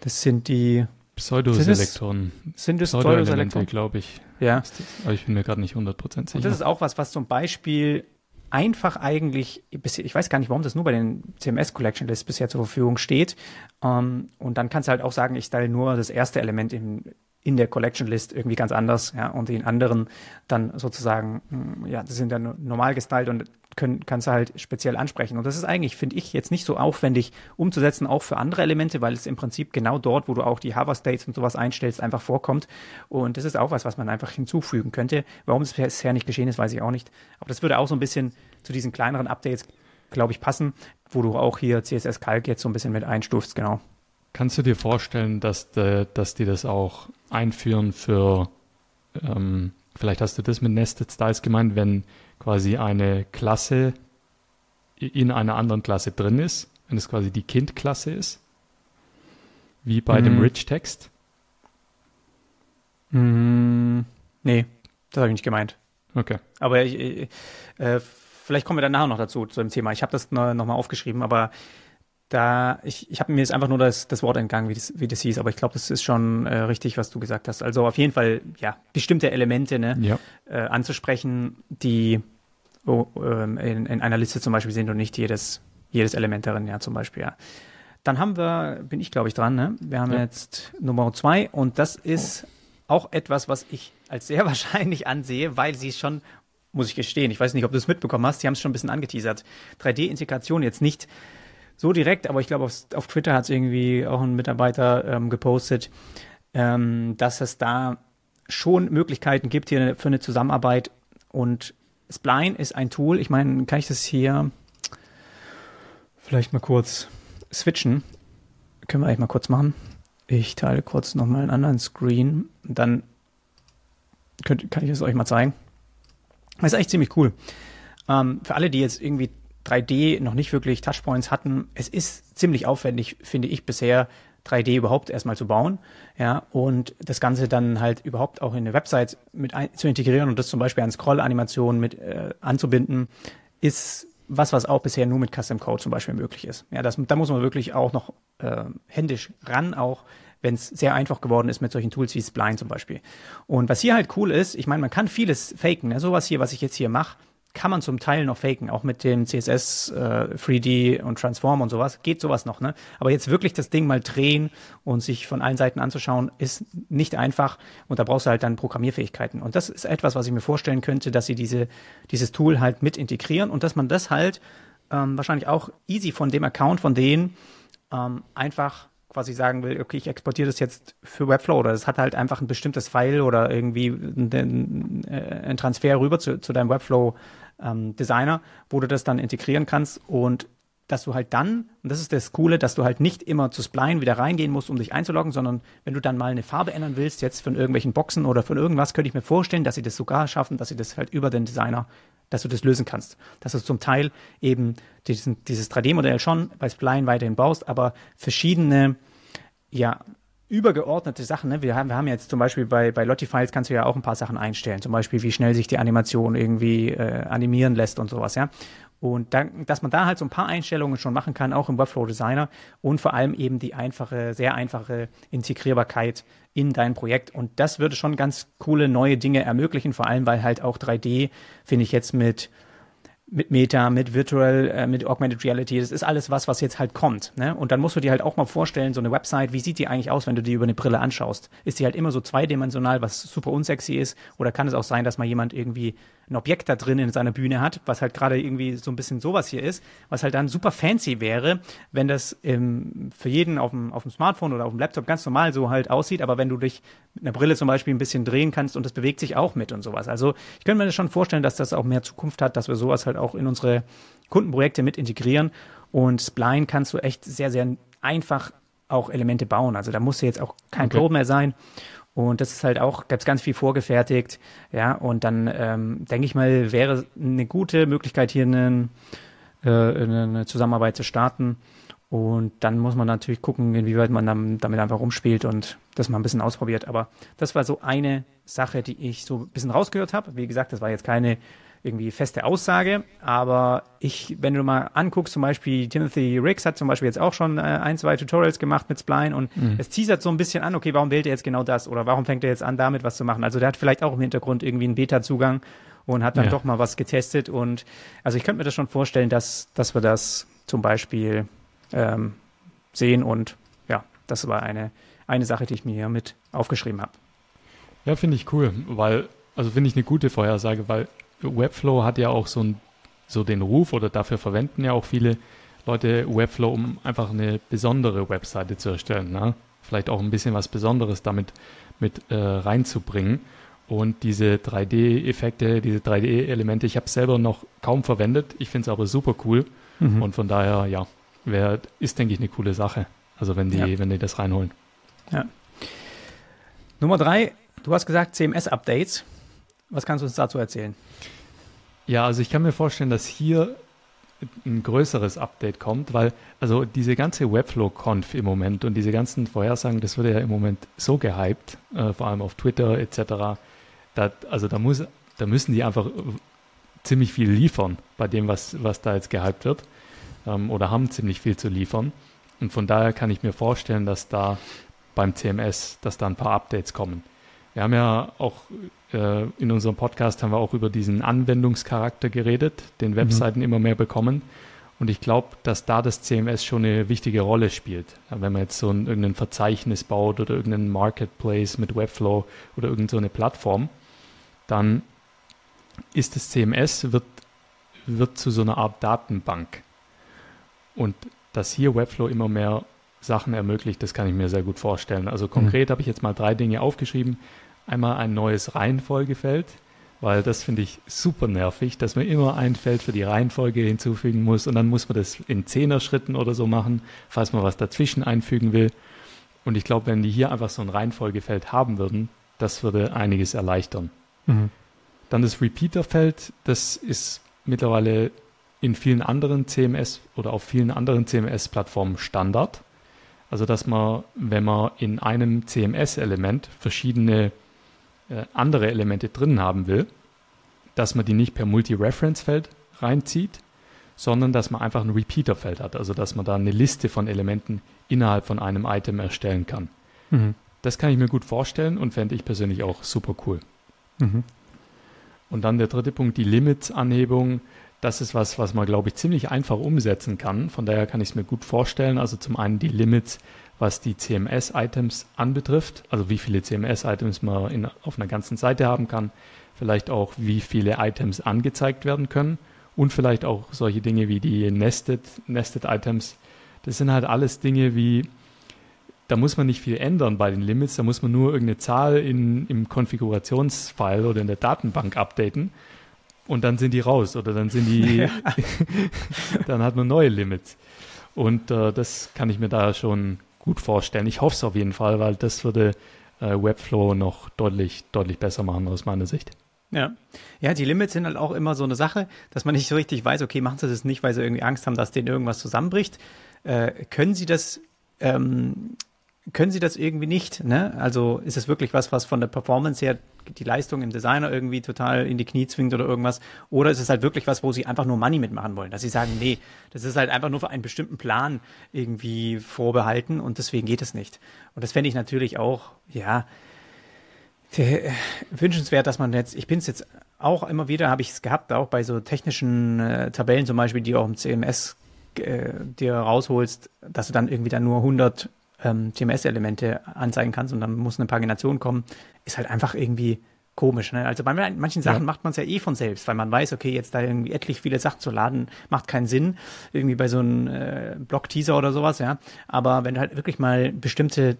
Das sind die Pseudoselektoren. Sind es Pseudoselektoren, glaube ich. Ja. Aber ich bin mir gerade nicht 100% sicher. Und das ist auch was, was zum Beispiel einfach eigentlich, ich weiß gar nicht, warum das nur bei den CMS Collection Lists bisher zur Verfügung steht. Ähm, und dann kannst du halt auch sagen, ich style nur das erste Element in, in der Collection List irgendwie ganz anders, ja, und den anderen dann sozusagen, hm, ja, das sind dann normal gestylt und können, kannst du halt speziell ansprechen. Und das ist eigentlich, finde ich, jetzt nicht so aufwendig umzusetzen, auch für andere Elemente, weil es im Prinzip genau dort, wo du auch die Hover States und sowas einstellst, einfach vorkommt. Und das ist auch was, was man einfach hinzufügen könnte. Warum es bisher nicht geschehen ist, weiß ich auch nicht. Aber das würde auch so ein bisschen zu diesen kleineren Updates, glaube ich, passen, wo du auch hier CSS Calc jetzt so ein bisschen mit einstufst, genau. Kannst du dir vorstellen, dass, de, dass die das auch einführen für, ähm, vielleicht hast du das mit Nested Styles gemeint, wenn quasi eine Klasse in einer anderen Klasse drin ist, wenn es quasi die Kind-Klasse ist, wie bei mhm. dem Rich-Text? Mhm. Nee, das habe ich nicht gemeint. Okay. Aber ich, äh, vielleicht kommen wir dann nachher noch dazu, zu dem Thema. Ich habe das nochmal aufgeschrieben, aber da, ich, ich habe mir jetzt einfach nur das, das Wort entgangen, wie das, wie das hieß, aber ich glaube, das ist schon äh, richtig, was du gesagt hast. Also auf jeden Fall, ja, bestimmte Elemente ne, ja. äh, anzusprechen, die oh, ähm, in, in einer Liste zum Beispiel sind und nicht jedes, jedes Element darin, ja, zum Beispiel, ja. Dann haben wir, bin ich glaube ich dran, ne? Wir haben ja. jetzt Nummer zwei und das ist oh. auch etwas, was ich als sehr *laughs* wahrscheinlich ansehe, weil sie schon muss ich gestehen. Ich weiß nicht, ob du es mitbekommen hast. Sie haben es schon ein bisschen angeteasert. 3D-Integration jetzt nicht so direkt, aber ich glaube, auf, auf Twitter hat es irgendwie auch ein Mitarbeiter ähm, gepostet, ähm, dass es da schon Möglichkeiten gibt hier für eine Zusammenarbeit und Spline ist ein Tool. Ich meine, kann ich das hier vielleicht mal kurz switchen? Können wir eigentlich mal kurz machen. Ich teile kurz nochmal einen anderen Screen. Dann könnt, kann ich es euch mal zeigen. Das ist eigentlich ziemlich cool. Ähm, für alle, die jetzt irgendwie 3D noch nicht wirklich Touchpoints hatten. Es ist ziemlich aufwendig, finde ich bisher, 3D überhaupt erstmal zu bauen, ja, und das Ganze dann halt überhaupt auch in eine Website mit ein, zu integrieren und das zum Beispiel an Scroll-Animationen mit äh, anzubinden, ist was, was auch bisher nur mit Custom Code zum Beispiel möglich ist. Ja, das, da muss man wirklich auch noch äh, händisch ran, auch wenn es sehr einfach geworden ist mit solchen Tools wie Spline zum Beispiel. Und was hier halt cool ist, ich meine, man kann vieles faken. Ne? Sowas hier, was ich jetzt hier mache, kann man zum Teil noch faken, auch mit dem CSS, äh, 3D und Transform und sowas, geht sowas noch, ne? Aber jetzt wirklich das Ding mal drehen und sich von allen Seiten anzuschauen, ist nicht einfach und da brauchst du halt dann Programmierfähigkeiten. Und das ist etwas, was ich mir vorstellen könnte, dass sie diese, dieses Tool halt mit integrieren und dass man das halt ähm, wahrscheinlich auch easy von dem Account von denen ähm, einfach quasi sagen will, okay, ich exportiere das jetzt für Webflow oder es hat halt einfach ein bestimmtes File oder irgendwie ein, ein Transfer rüber zu, zu deinem Webflow ähm, Designer, wo du das dann integrieren kannst und dass du halt dann, und das ist das Coole, dass du halt nicht immer zu Spline wieder reingehen musst, um dich einzuloggen, sondern wenn du dann mal eine Farbe ändern willst, jetzt von irgendwelchen Boxen oder von irgendwas, könnte ich mir vorstellen, dass sie das sogar schaffen, dass sie das halt über den Designer, dass du das lösen kannst. Dass du zum Teil eben diesen, dieses 3D-Modell schon bei Spline weiterhin baust, aber verschiedene, ja, übergeordnete Sachen. Ne? Wir, haben, wir haben jetzt zum Beispiel bei, bei Lottie-Files kannst du ja auch ein paar Sachen einstellen. Zum Beispiel, wie schnell sich die Animation irgendwie äh, animieren lässt und sowas, ja. Und dann, dass man da halt so ein paar Einstellungen schon machen kann, auch im Webflow Designer und vor allem eben die einfache, sehr einfache Integrierbarkeit in dein Projekt. Und das würde schon ganz coole neue Dinge ermöglichen, vor allem weil halt auch 3D, finde ich jetzt mit mit Meta, mit Virtual, äh, mit Augmented Reality. Das ist alles was, was jetzt halt kommt. Ne? Und dann musst du dir halt auch mal vorstellen, so eine Website, wie sieht die eigentlich aus, wenn du die über eine Brille anschaust? Ist die halt immer so zweidimensional, was super unsexy ist? Oder kann es auch sein, dass mal jemand irgendwie ein Objekt da drin in seiner Bühne hat, was halt gerade irgendwie so ein bisschen sowas hier ist, was halt dann super fancy wäre, wenn das ähm, für jeden auf dem, auf dem Smartphone oder auf dem Laptop ganz normal so halt aussieht, aber wenn du dich mit einer Brille zum Beispiel ein bisschen drehen kannst und das bewegt sich auch mit und sowas. Also ich könnte mir das schon vorstellen, dass das auch mehr Zukunft hat, dass wir sowas halt auch in unsere Kundenprojekte mit integrieren. Und Spline kannst du echt sehr, sehr einfach auch Elemente bauen. Also da muss jetzt auch kein okay. Code mehr sein. Und das ist halt auch, gibt's ganz viel vorgefertigt. Ja, und dann ähm, denke ich mal, wäre eine gute Möglichkeit, hier einen, äh, eine Zusammenarbeit zu starten. Und dann muss man natürlich gucken, inwieweit man dann, damit einfach rumspielt und das mal ein bisschen ausprobiert. Aber das war so eine Sache, die ich so ein bisschen rausgehört habe. Wie gesagt, das war jetzt keine irgendwie feste Aussage. Aber ich, wenn du mal anguckst, zum Beispiel Timothy Riggs hat zum Beispiel jetzt auch schon äh, ein, zwei Tutorials gemacht mit Spline und mhm. es teasert so ein bisschen an, okay, warum wählt er jetzt genau das oder warum fängt er jetzt an, damit was zu machen? Also der hat vielleicht auch im Hintergrund irgendwie einen Beta-Zugang und hat dann ja. doch mal was getestet und also ich könnte mir das schon vorstellen, dass, dass wir das zum Beispiel ähm, sehen und ja, das war eine, eine Sache, die ich mir hier mit aufgeschrieben habe. Ja, finde ich cool, weil, also finde ich eine gute Vorhersage, weil Webflow hat ja auch so, ein, so den Ruf oder dafür verwenden ja auch viele Leute Webflow, um einfach eine besondere Webseite zu erstellen. Ne? Vielleicht auch ein bisschen was Besonderes damit mit äh, reinzubringen. Und diese 3D-Effekte, diese 3D-Elemente, ich habe es selber noch kaum verwendet. Ich finde es aber super cool. Mhm. Und von daher, ja, wär, ist, denke ich, eine coole Sache. Also wenn die, ja. wenn die das reinholen. Ja. Nummer drei, du hast gesagt CMS-Updates. Was kannst du uns dazu erzählen? Ja, also ich kann mir vorstellen, dass hier ein größeres Update kommt, weil also diese ganze Webflow-Conf im Moment und diese ganzen Vorhersagen, das wird ja im Moment so gehypt, äh, vor allem auf Twitter etc. Da, also da muss, da müssen die einfach ziemlich viel liefern bei dem, was, was da jetzt gehypt wird ähm, oder haben ziemlich viel zu liefern. Und von daher kann ich mir vorstellen, dass da beim CMS, dass da ein paar Updates kommen. Wir haben ja auch in unserem Podcast haben wir auch über diesen Anwendungscharakter geredet, den mhm. Webseiten mhm. immer mehr bekommen. Und ich glaube, dass da das CMS schon eine wichtige Rolle spielt. Wenn man jetzt so ein irgendein Verzeichnis baut oder irgendeinen Marketplace mit Webflow oder irgendeine so Plattform, dann ist das CMS, wird, wird zu so einer Art Datenbank. Und dass hier Webflow immer mehr Sachen ermöglicht, das kann ich mir sehr gut vorstellen. Also konkret mhm. habe ich jetzt mal drei Dinge aufgeschrieben. Einmal ein neues Reihenfolgefeld, weil das finde ich super nervig, dass man immer ein Feld für die Reihenfolge hinzufügen muss und dann muss man das in Zehner-Schritten oder so machen, falls man was dazwischen einfügen will. Und ich glaube, wenn die hier einfach so ein Reihenfolgefeld haben würden, das würde einiges erleichtern. Mhm. Dann das Repeater-Feld, das ist mittlerweile in vielen anderen CMS oder auf vielen anderen CMS-Plattformen Standard. Also dass man, wenn man in einem CMS-Element verschiedene äh, andere Elemente drin haben will, dass man die nicht per Multi-Reference-Feld reinzieht, sondern dass man einfach ein Repeater-Feld hat, also dass man da eine Liste von Elementen innerhalb von einem Item erstellen kann. Mhm. Das kann ich mir gut vorstellen und fände ich persönlich auch super cool. Mhm. Und dann der dritte Punkt, die Limits-Anhebung. Das ist was, was man, glaube ich, ziemlich einfach umsetzen kann. Von daher kann ich es mir gut vorstellen. Also zum einen die Limits, was die CMS-Items anbetrifft, also wie viele CMS-Items man in, auf einer ganzen Seite haben kann, vielleicht auch wie viele Items angezeigt werden können und vielleicht auch solche Dinge wie die Nested, Nested Items. Das sind halt alles Dinge wie, da muss man nicht viel ändern bei den Limits, da muss man nur irgendeine Zahl in, im Konfigurationsfile oder in der Datenbank updaten und dann sind die raus oder dann sind die, *laughs* dann hat man neue Limits. Und äh, das kann ich mir da schon gut vorstellen. Ich hoffe es auf jeden Fall, weil das würde äh, Webflow noch deutlich, deutlich besser machen aus meiner Sicht. Ja. Ja, die Limits sind halt auch immer so eine Sache, dass man nicht so richtig weiß, okay, machen sie das nicht, weil sie irgendwie Angst haben, dass denen irgendwas zusammenbricht. Äh, können sie das, ähm, können sie das irgendwie nicht, ne? Also ist es wirklich was, was von der Performance her die Leistung im Designer irgendwie total in die Knie zwingt oder irgendwas? Oder ist es halt wirklich was, wo sie einfach nur Money mitmachen wollen? Dass sie sagen, nee, das ist halt einfach nur für einen bestimmten Plan irgendwie vorbehalten und deswegen geht es nicht. Und das fände ich natürlich auch, ja, äh, wünschenswert, dass man jetzt, ich bin es jetzt auch immer wieder, habe ich es gehabt, auch bei so technischen äh, Tabellen zum Beispiel, die auch im CMS äh, dir rausholst, dass du dann irgendwie dann nur 100 ähm, CMS-Elemente anzeigen kannst und dann muss eine Pagination kommen, ist halt einfach irgendwie komisch. Ne? Also bei manchen Sachen ja. macht man es ja eh von selbst, weil man weiß, okay, jetzt da irgendwie etlich viele Sachen zu laden, macht keinen Sinn. Irgendwie bei so einem äh, Blog-Teaser oder sowas, ja. Aber wenn du halt wirklich mal bestimmte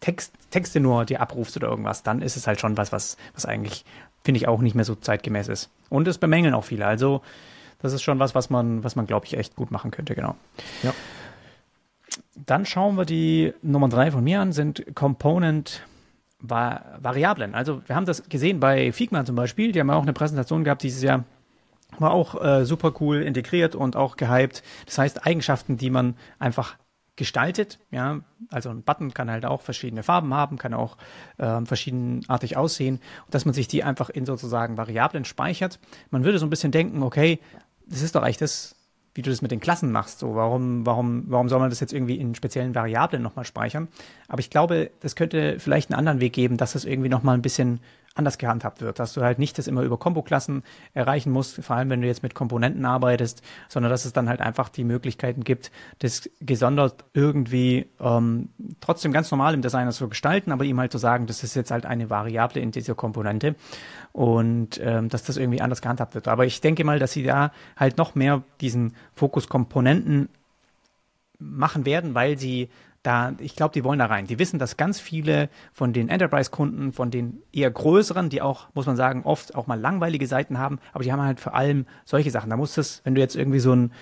Text, Texte nur dir abrufst oder irgendwas, dann ist es halt schon was, was, was eigentlich, finde ich, auch nicht mehr so zeitgemäß ist. Und es bemängeln auch viele. Also, das ist schon was, was man, was man, glaube ich, echt gut machen könnte, genau. Ja. Dann schauen wir die Nummer drei von mir an, sind Component Variablen. Also, wir haben das gesehen bei Figma zum Beispiel. Die haben auch eine Präsentation gehabt dieses Jahr. War auch äh, super cool integriert und auch gehypt. Das heißt, Eigenschaften, die man einfach gestaltet. Ja, also ein Button kann halt auch verschiedene Farben haben, kann auch äh, verschiedenartig aussehen dass man sich die einfach in sozusagen Variablen speichert. Man würde so ein bisschen denken, okay, das ist doch eigentlich das, wie du das mit den Klassen machst. So, warum, warum, warum soll man das jetzt irgendwie in speziellen Variablen nochmal speichern? Aber ich glaube, das könnte vielleicht einen anderen Weg geben, dass das irgendwie nochmal ein bisschen anders gehandhabt wird, dass du halt nicht das immer über Kombo-Klassen erreichen musst, vor allem wenn du jetzt mit Komponenten arbeitest, sondern dass es dann halt einfach die Möglichkeiten gibt, das gesondert irgendwie ähm, trotzdem ganz normal im Designer zu gestalten, aber ihm halt zu sagen, das ist jetzt halt eine Variable in dieser Komponente und ähm, dass das irgendwie anders gehandhabt wird. Aber ich denke mal, dass sie da halt noch mehr diesen Fokus Komponenten machen werden, weil sie da, ich glaube, die wollen da rein. Die wissen, dass ganz viele von den Enterprise-Kunden, von den eher größeren, die auch, muss man sagen, oft auch mal langweilige Seiten haben, aber die haben halt vor allem solche Sachen. Da muss es, wenn du jetzt irgendwie so ein,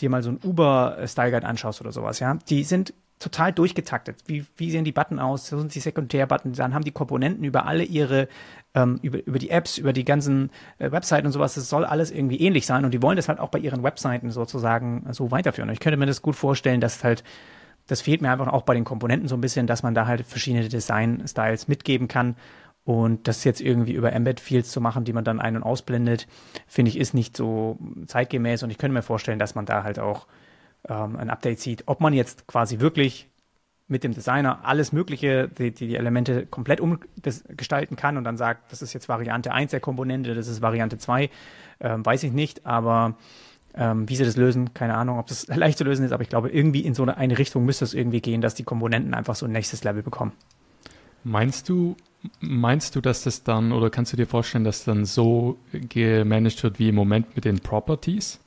dir mal so ein Uber-Style Guide anschaust oder sowas, ja, die sind total durchgetaktet. Wie, wie sehen die Button aus? So sind die Sekundär-Button. Dann haben die Komponenten über alle ihre, ähm, über, über die Apps, über die ganzen äh, Webseiten und sowas. Das soll alles irgendwie ähnlich sein und die wollen das halt auch bei ihren Webseiten sozusagen so weiterführen. Ich könnte mir das gut vorstellen, dass halt das fehlt mir einfach auch bei den Komponenten so ein bisschen, dass man da halt verschiedene Design-Styles mitgeben kann. Und das jetzt irgendwie über Embed-Fields zu machen, die man dann ein- und ausblendet, finde ich, ist nicht so zeitgemäß. Und ich könnte mir vorstellen, dass man da halt auch ähm, ein Update sieht. Ob man jetzt quasi wirklich mit dem Designer alles Mögliche, die, die Elemente komplett umgestalten kann und dann sagt, das ist jetzt Variante 1 der Komponente, das ist Variante 2, ähm, weiß ich nicht. Aber ähm, wie sie das lösen, keine Ahnung, ob das *laughs* leicht zu lösen ist, aber ich glaube, irgendwie in so eine, eine Richtung müsste es irgendwie gehen, dass die Komponenten einfach so ein nächstes Level bekommen. Meinst du, meinst du, dass das dann, oder kannst du dir vorstellen, dass dann so gemanagt wird wie im Moment mit den Properties?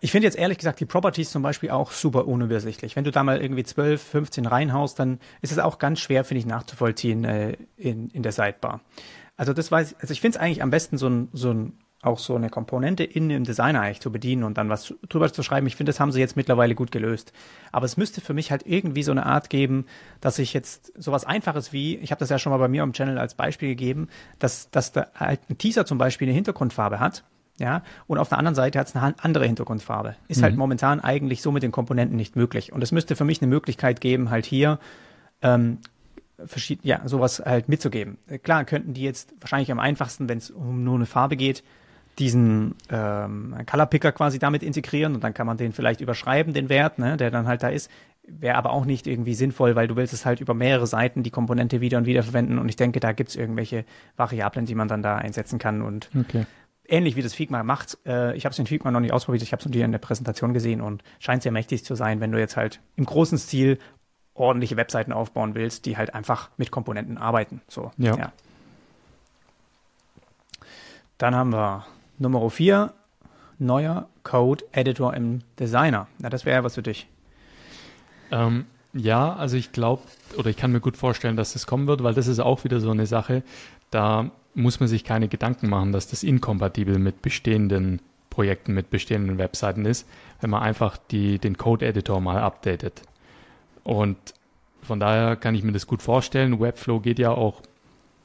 Ich finde jetzt ehrlich gesagt die Properties zum Beispiel auch super unübersichtlich. Wenn du da mal irgendwie 12, 15 reinhaust, dann ist es auch ganz schwer, finde ich, nachzuvollziehen äh, in, in der Sidebar. Also das weiß, also ich finde es eigentlich am besten so ein, so ein auch so eine Komponente in dem Designer eigentlich zu bedienen und dann was drüber zu schreiben. Ich finde, das haben sie jetzt mittlerweile gut gelöst. Aber es müsste für mich halt irgendwie so eine Art geben, dass ich jetzt sowas Einfaches wie, ich habe das ja schon mal bei mir am Channel als Beispiel gegeben, dass, dass da halt ein Teaser zum Beispiel eine Hintergrundfarbe hat Ja, und auf der anderen Seite hat es eine andere Hintergrundfarbe. Ist halt mhm. halt momentan eigentlich so mit den Komponenten nicht möglich. Und es müsste für mich eine Möglichkeit geben, halt hier ähm, verschied ja, sowas halt mitzugeben. Klar könnten die jetzt wahrscheinlich am einfachsten, wenn es um nur eine Farbe geht, diesen ähm, Color Picker quasi damit integrieren und dann kann man den vielleicht überschreiben, den Wert, ne, der dann halt da ist. Wäre aber auch nicht irgendwie sinnvoll, weil du willst es halt über mehrere Seiten die Komponente wieder und wieder verwenden und ich denke, da gibt es irgendwelche Variablen, die man dann da einsetzen kann und okay. ähnlich wie das Figma macht. Äh, ich habe es in Figma noch nicht ausprobiert, ich habe es nur in der Präsentation gesehen und scheint sehr mächtig zu sein, wenn du jetzt halt im großen Stil ordentliche Webseiten aufbauen willst, die halt einfach mit Komponenten arbeiten. So, ja. ja. Dann haben wir Nummer 4, neuer Code Editor im Designer. Na, das wäre was für dich. Ähm, ja, also ich glaube, oder ich kann mir gut vorstellen, dass das kommen wird, weil das ist auch wieder so eine Sache, da muss man sich keine Gedanken machen, dass das inkompatibel mit bestehenden Projekten, mit bestehenden Webseiten ist, wenn man einfach die, den Code-Editor mal updatet. Und von daher kann ich mir das gut vorstellen. Webflow geht ja auch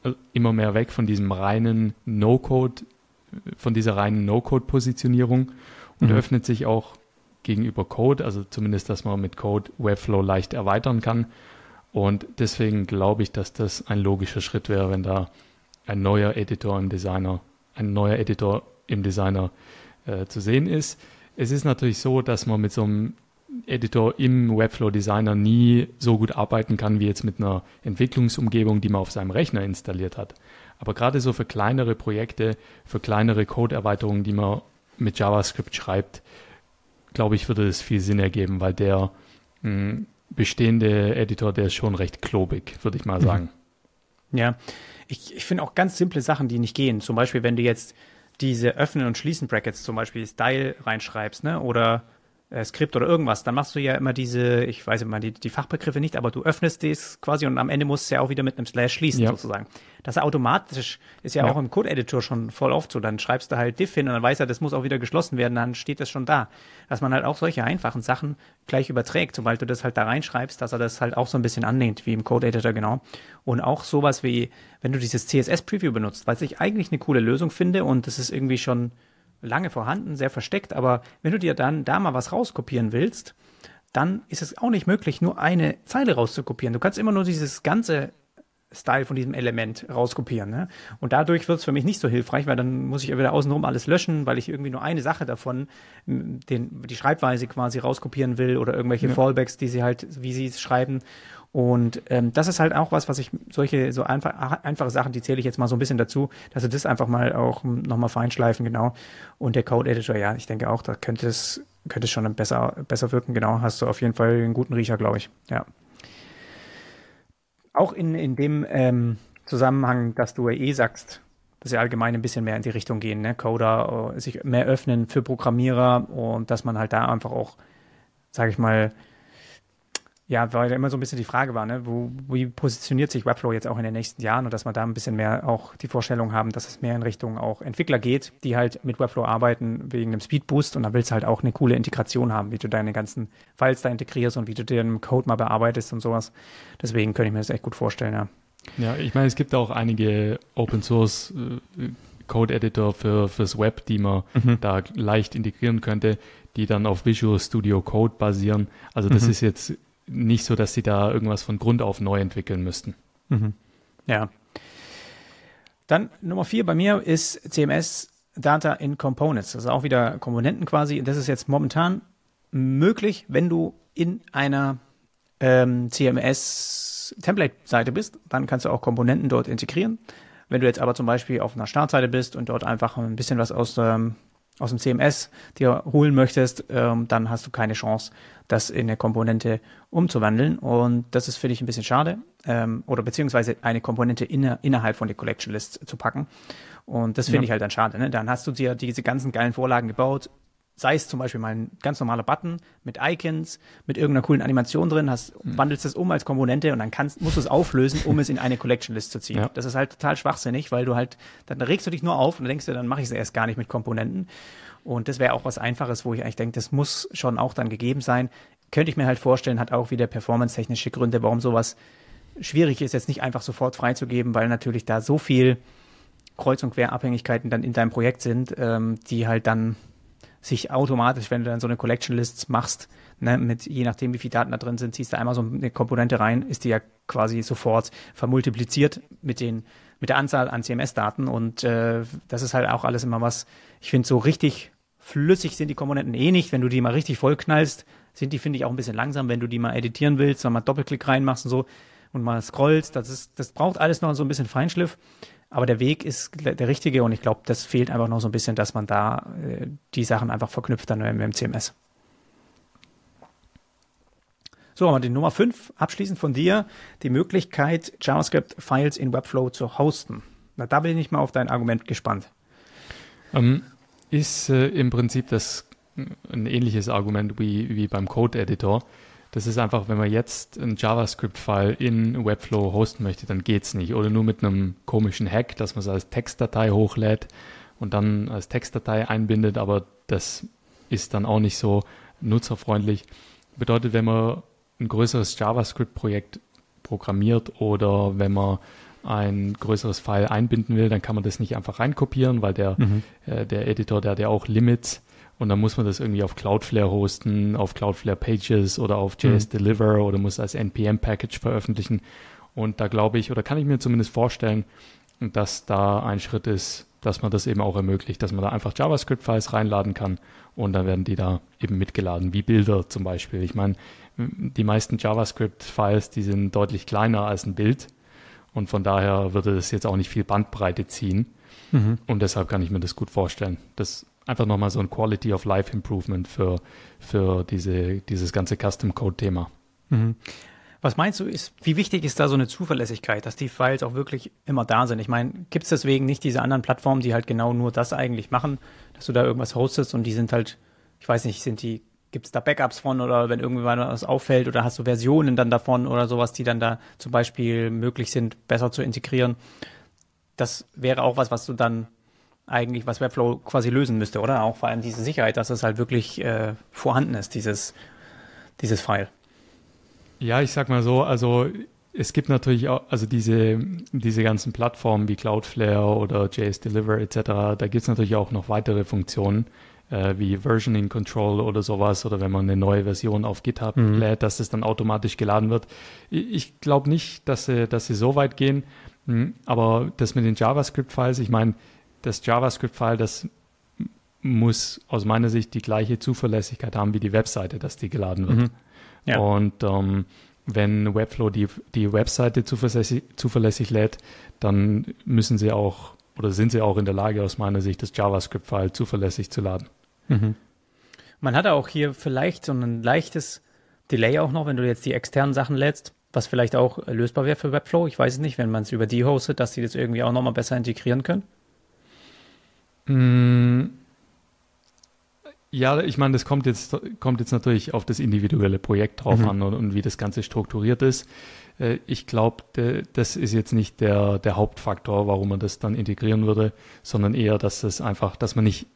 äh, immer mehr weg von diesem reinen No-Code, von dieser reinen No-Code-Positionierung und mhm. öffnet sich auch gegenüber Code, also zumindest, dass man mit Code Webflow leicht erweitern kann. Und deswegen glaube ich, dass das ein logischer Schritt wäre, wenn da ein neuer Editor im Designer, ein neuer Editor im Designer äh, zu sehen ist. Es ist natürlich so, dass man mit so einem Editor im Webflow Designer nie so gut arbeiten kann wie jetzt mit einer Entwicklungsumgebung, die man auf seinem Rechner installiert hat. Aber gerade so für kleinere Projekte, für kleinere Code-Erweiterungen, die man mit JavaScript schreibt, glaube ich, würde es viel Sinn ergeben, weil der mh, hm, bestehende Editor, der ist schon recht klobig, würde ich mal mhm. sagen. Ja, ich, ich finde auch ganz simple Sachen, die nicht gehen. Zum Beispiel, wenn du jetzt diese Öffnen und Schließen Brackets, zum Beispiel Style reinschreibst, ne? Oder äh, Skript oder irgendwas, dann machst du ja immer diese, ich weiß immer die, die Fachbegriffe nicht, aber du öffnest das quasi und am Ende musst du es ja auch wieder mit einem Slash schließen ja. sozusagen. Das automatisch ist ja, ja. auch im Code-Editor schon voll oft so. Dann schreibst du halt diff hin und dann weiß er, das muss auch wieder geschlossen werden, dann steht das schon da. Dass man halt auch solche einfachen Sachen gleich überträgt, sobald du das halt da reinschreibst, dass er das halt auch so ein bisschen annimmt, wie im Code-Editor genau. Und auch sowas wie, wenn du dieses CSS-Preview benutzt, was ich eigentlich eine coole Lösung finde und das ist irgendwie schon lange vorhanden, sehr versteckt, aber wenn du dir dann da mal was rauskopieren willst, dann ist es auch nicht möglich, nur eine Zeile rauszukopieren. Du kannst immer nur dieses ganze Style von diesem Element rauskopieren. Ne? Und dadurch wird es für mich nicht so hilfreich, weil dann muss ich ja wieder außenrum alles löschen, weil ich irgendwie nur eine Sache davon, den, die Schreibweise quasi rauskopieren will oder irgendwelche ja. Fallbacks, die sie halt, wie sie es schreiben. Und ähm, das ist halt auch was, was ich, solche so einfach, einfache Sachen, die zähle ich jetzt mal so ein bisschen dazu, dass wir das einfach mal auch nochmal feinschleifen, genau. Und der Code Editor, ja, ich denke auch, da könnte es, könnte es schon besser, besser wirken, genau. Hast du auf jeden Fall einen guten Riecher, glaube ich, ja. Auch in, in dem ähm, Zusammenhang, dass du eh sagst, dass sie allgemein ein bisschen mehr in die Richtung gehen, ne? Coder, äh, sich mehr öffnen für Programmierer und dass man halt da einfach auch, sage ich mal, ja, weil da immer so ein bisschen die Frage war, ne, wo, wie positioniert sich Webflow jetzt auch in den nächsten Jahren und dass wir da ein bisschen mehr auch die Vorstellung haben, dass es mehr in Richtung auch Entwickler geht, die halt mit Webflow arbeiten wegen dem Speedboost und da willst du halt auch eine coole Integration haben, wie du deine ganzen Files da integrierst und wie du den Code mal bearbeitest und sowas. Deswegen könnte ich mir das echt gut vorstellen, ja. Ja, ich meine, es gibt auch einige Open Source äh, Code Editor für fürs Web, die man mhm. da leicht integrieren könnte, die dann auf Visual Studio Code basieren. Also das mhm. ist jetzt nicht so, dass sie da irgendwas von Grund auf neu entwickeln müssten. Mhm. Ja. Dann Nummer vier bei mir ist CMS Data in Components. Das ist auch wieder Komponenten quasi. Das ist jetzt momentan möglich, wenn du in einer ähm, CMS-Template-Seite bist. Dann kannst du auch Komponenten dort integrieren. Wenn du jetzt aber zum Beispiel auf einer Startseite bist und dort einfach ein bisschen was aus ähm, aus dem CMS dir holen möchtest, ähm, dann hast du keine Chance, das in eine Komponente umzuwandeln. Und das ist, finde ich, ein bisschen schade. Ähm, oder beziehungsweise eine Komponente inner, innerhalb von der Collection List zu packen. Und das finde ja. ich halt dann schade. Ne? Dann hast du dir diese ganzen geilen Vorlagen gebaut, sei es zum Beispiel mal ein ganz normaler Button mit Icons, mit irgendeiner coolen Animation drin, hast, mhm. wandelst es um als Komponente und dann kannst, musst du es auflösen, um es in eine Collection List zu ziehen. Ja. Das ist halt total schwachsinnig, weil du halt, dann regst du dich nur auf und denkst dir, dann mache ich es erst gar nicht mit Komponenten. Und das wäre auch was Einfaches, wo ich eigentlich denke, das muss schon auch dann gegeben sein. Könnte ich mir halt vorstellen, hat auch wieder performance-technische Gründe, warum sowas schwierig ist, jetzt nicht einfach sofort freizugeben, weil natürlich da so viel Kreuz- und Querabhängigkeiten dann in deinem Projekt sind, ähm, die halt dann sich automatisch, wenn du dann so eine Collection List machst, ne, mit je nachdem, wie viele Daten da drin sind, ziehst du einmal so eine Komponente rein, ist die ja quasi sofort vermultipliziert mit den mit der Anzahl an CMS-Daten und äh, das ist halt auch alles immer was. Ich finde so richtig flüssig sind die Komponenten eh nicht. Wenn du die mal richtig vollknallst, sind die finde ich auch ein bisschen langsam, wenn du die mal editieren willst, dann mal Doppelklick reinmachst und so und mal scrollst. Das ist das braucht alles noch so ein bisschen Feinschliff. Aber der Weg ist der richtige und ich glaube, das fehlt einfach noch so ein bisschen, dass man da äh, die Sachen einfach verknüpft dann mit dem CMS. So, aber die Nummer 5, abschließend von dir, die Möglichkeit, JavaScript-Files in Webflow zu hosten. Na, da bin ich mal auf dein Argument gespannt. Ähm, ist äh, im Prinzip das ein ähnliches Argument wie, wie beim Code-Editor. Das ist einfach, wenn man jetzt ein JavaScript-File in Webflow hosten möchte, dann geht's nicht. Oder nur mit einem komischen Hack, dass man es als Textdatei hochlädt und dann als Textdatei einbindet, aber das ist dann auch nicht so nutzerfreundlich. Bedeutet, wenn man ein größeres JavaScript-Projekt programmiert oder wenn man ein größeres File einbinden will, dann kann man das nicht einfach reinkopieren, weil der, mhm. äh, der Editor, der hat ja auch Limits und dann muss man das irgendwie auf Cloudflare hosten, auf Cloudflare Pages oder auf JS mhm. Deliver oder muss als NPM-Package veröffentlichen. Und da glaube ich, oder kann ich mir zumindest vorstellen, dass da ein Schritt ist, dass man das eben auch ermöglicht, dass man da einfach JavaScript-Files reinladen kann und dann werden die da eben mitgeladen, wie Bilder zum Beispiel. Ich meine, die meisten JavaScript-Files, die sind deutlich kleiner als ein Bild und von daher würde das jetzt auch nicht viel Bandbreite ziehen. Mhm. Und deshalb kann ich mir das gut vorstellen. Das einfach nochmal so ein Quality of Life Improvement für, für diese, dieses ganze Custom Code Thema. Mhm. Was meinst du, ist, wie wichtig ist da so eine Zuverlässigkeit, dass die Files auch wirklich immer da sind? Ich meine, gibt es deswegen nicht diese anderen Plattformen, die halt genau nur das eigentlich machen, dass du da irgendwas hostest und die sind halt, ich weiß nicht, sind die, gibt es da Backups von oder wenn irgendwann was auffällt oder hast du Versionen dann davon oder sowas, die dann da zum Beispiel möglich sind, besser zu integrieren? Das wäre auch was, was du dann eigentlich, was Webflow quasi lösen müsste, oder? Auch vor allem diese Sicherheit, dass es halt wirklich äh, vorhanden ist, dieses, dieses File. Ja, ich sag mal so, also es gibt natürlich auch, also diese, diese ganzen Plattformen wie Cloudflare oder JS Deliver etc., da gibt es natürlich auch noch weitere Funktionen, äh, wie Versioning Control oder sowas, oder wenn man eine neue Version auf GitHub mhm. lädt, dass es dann automatisch geladen wird. Ich glaube nicht, dass sie, dass sie so weit gehen, hm, aber das mit den JavaScript-Files, ich meine, das JavaScript-File, das muss aus meiner Sicht die gleiche Zuverlässigkeit haben wie die Webseite, dass die geladen wird. Mhm. Ja. Und ähm, wenn Webflow die, die Webseite zuverlässig, zuverlässig lädt, dann müssen sie auch oder sind sie auch in der Lage, aus meiner Sicht, das JavaScript-File zuverlässig zu laden. Mhm. Man hat auch hier vielleicht so ein leichtes Delay auch noch, wenn du jetzt die externen Sachen lädst, was vielleicht auch lösbar wäre für Webflow. Ich weiß es nicht, wenn man es über die hostet, dass die das irgendwie auch nochmal besser integrieren können. Mm, ja, ich meine, das kommt jetzt, kommt jetzt natürlich auf das individuelle Projekt drauf mhm. an und, und, wie das Ganze strukturiert ist. Äh, ich glaube, das ist jetzt nicht der, der Hauptfaktor, warum man das dann integrieren würde, sondern eher, dass es einfach, dass man nicht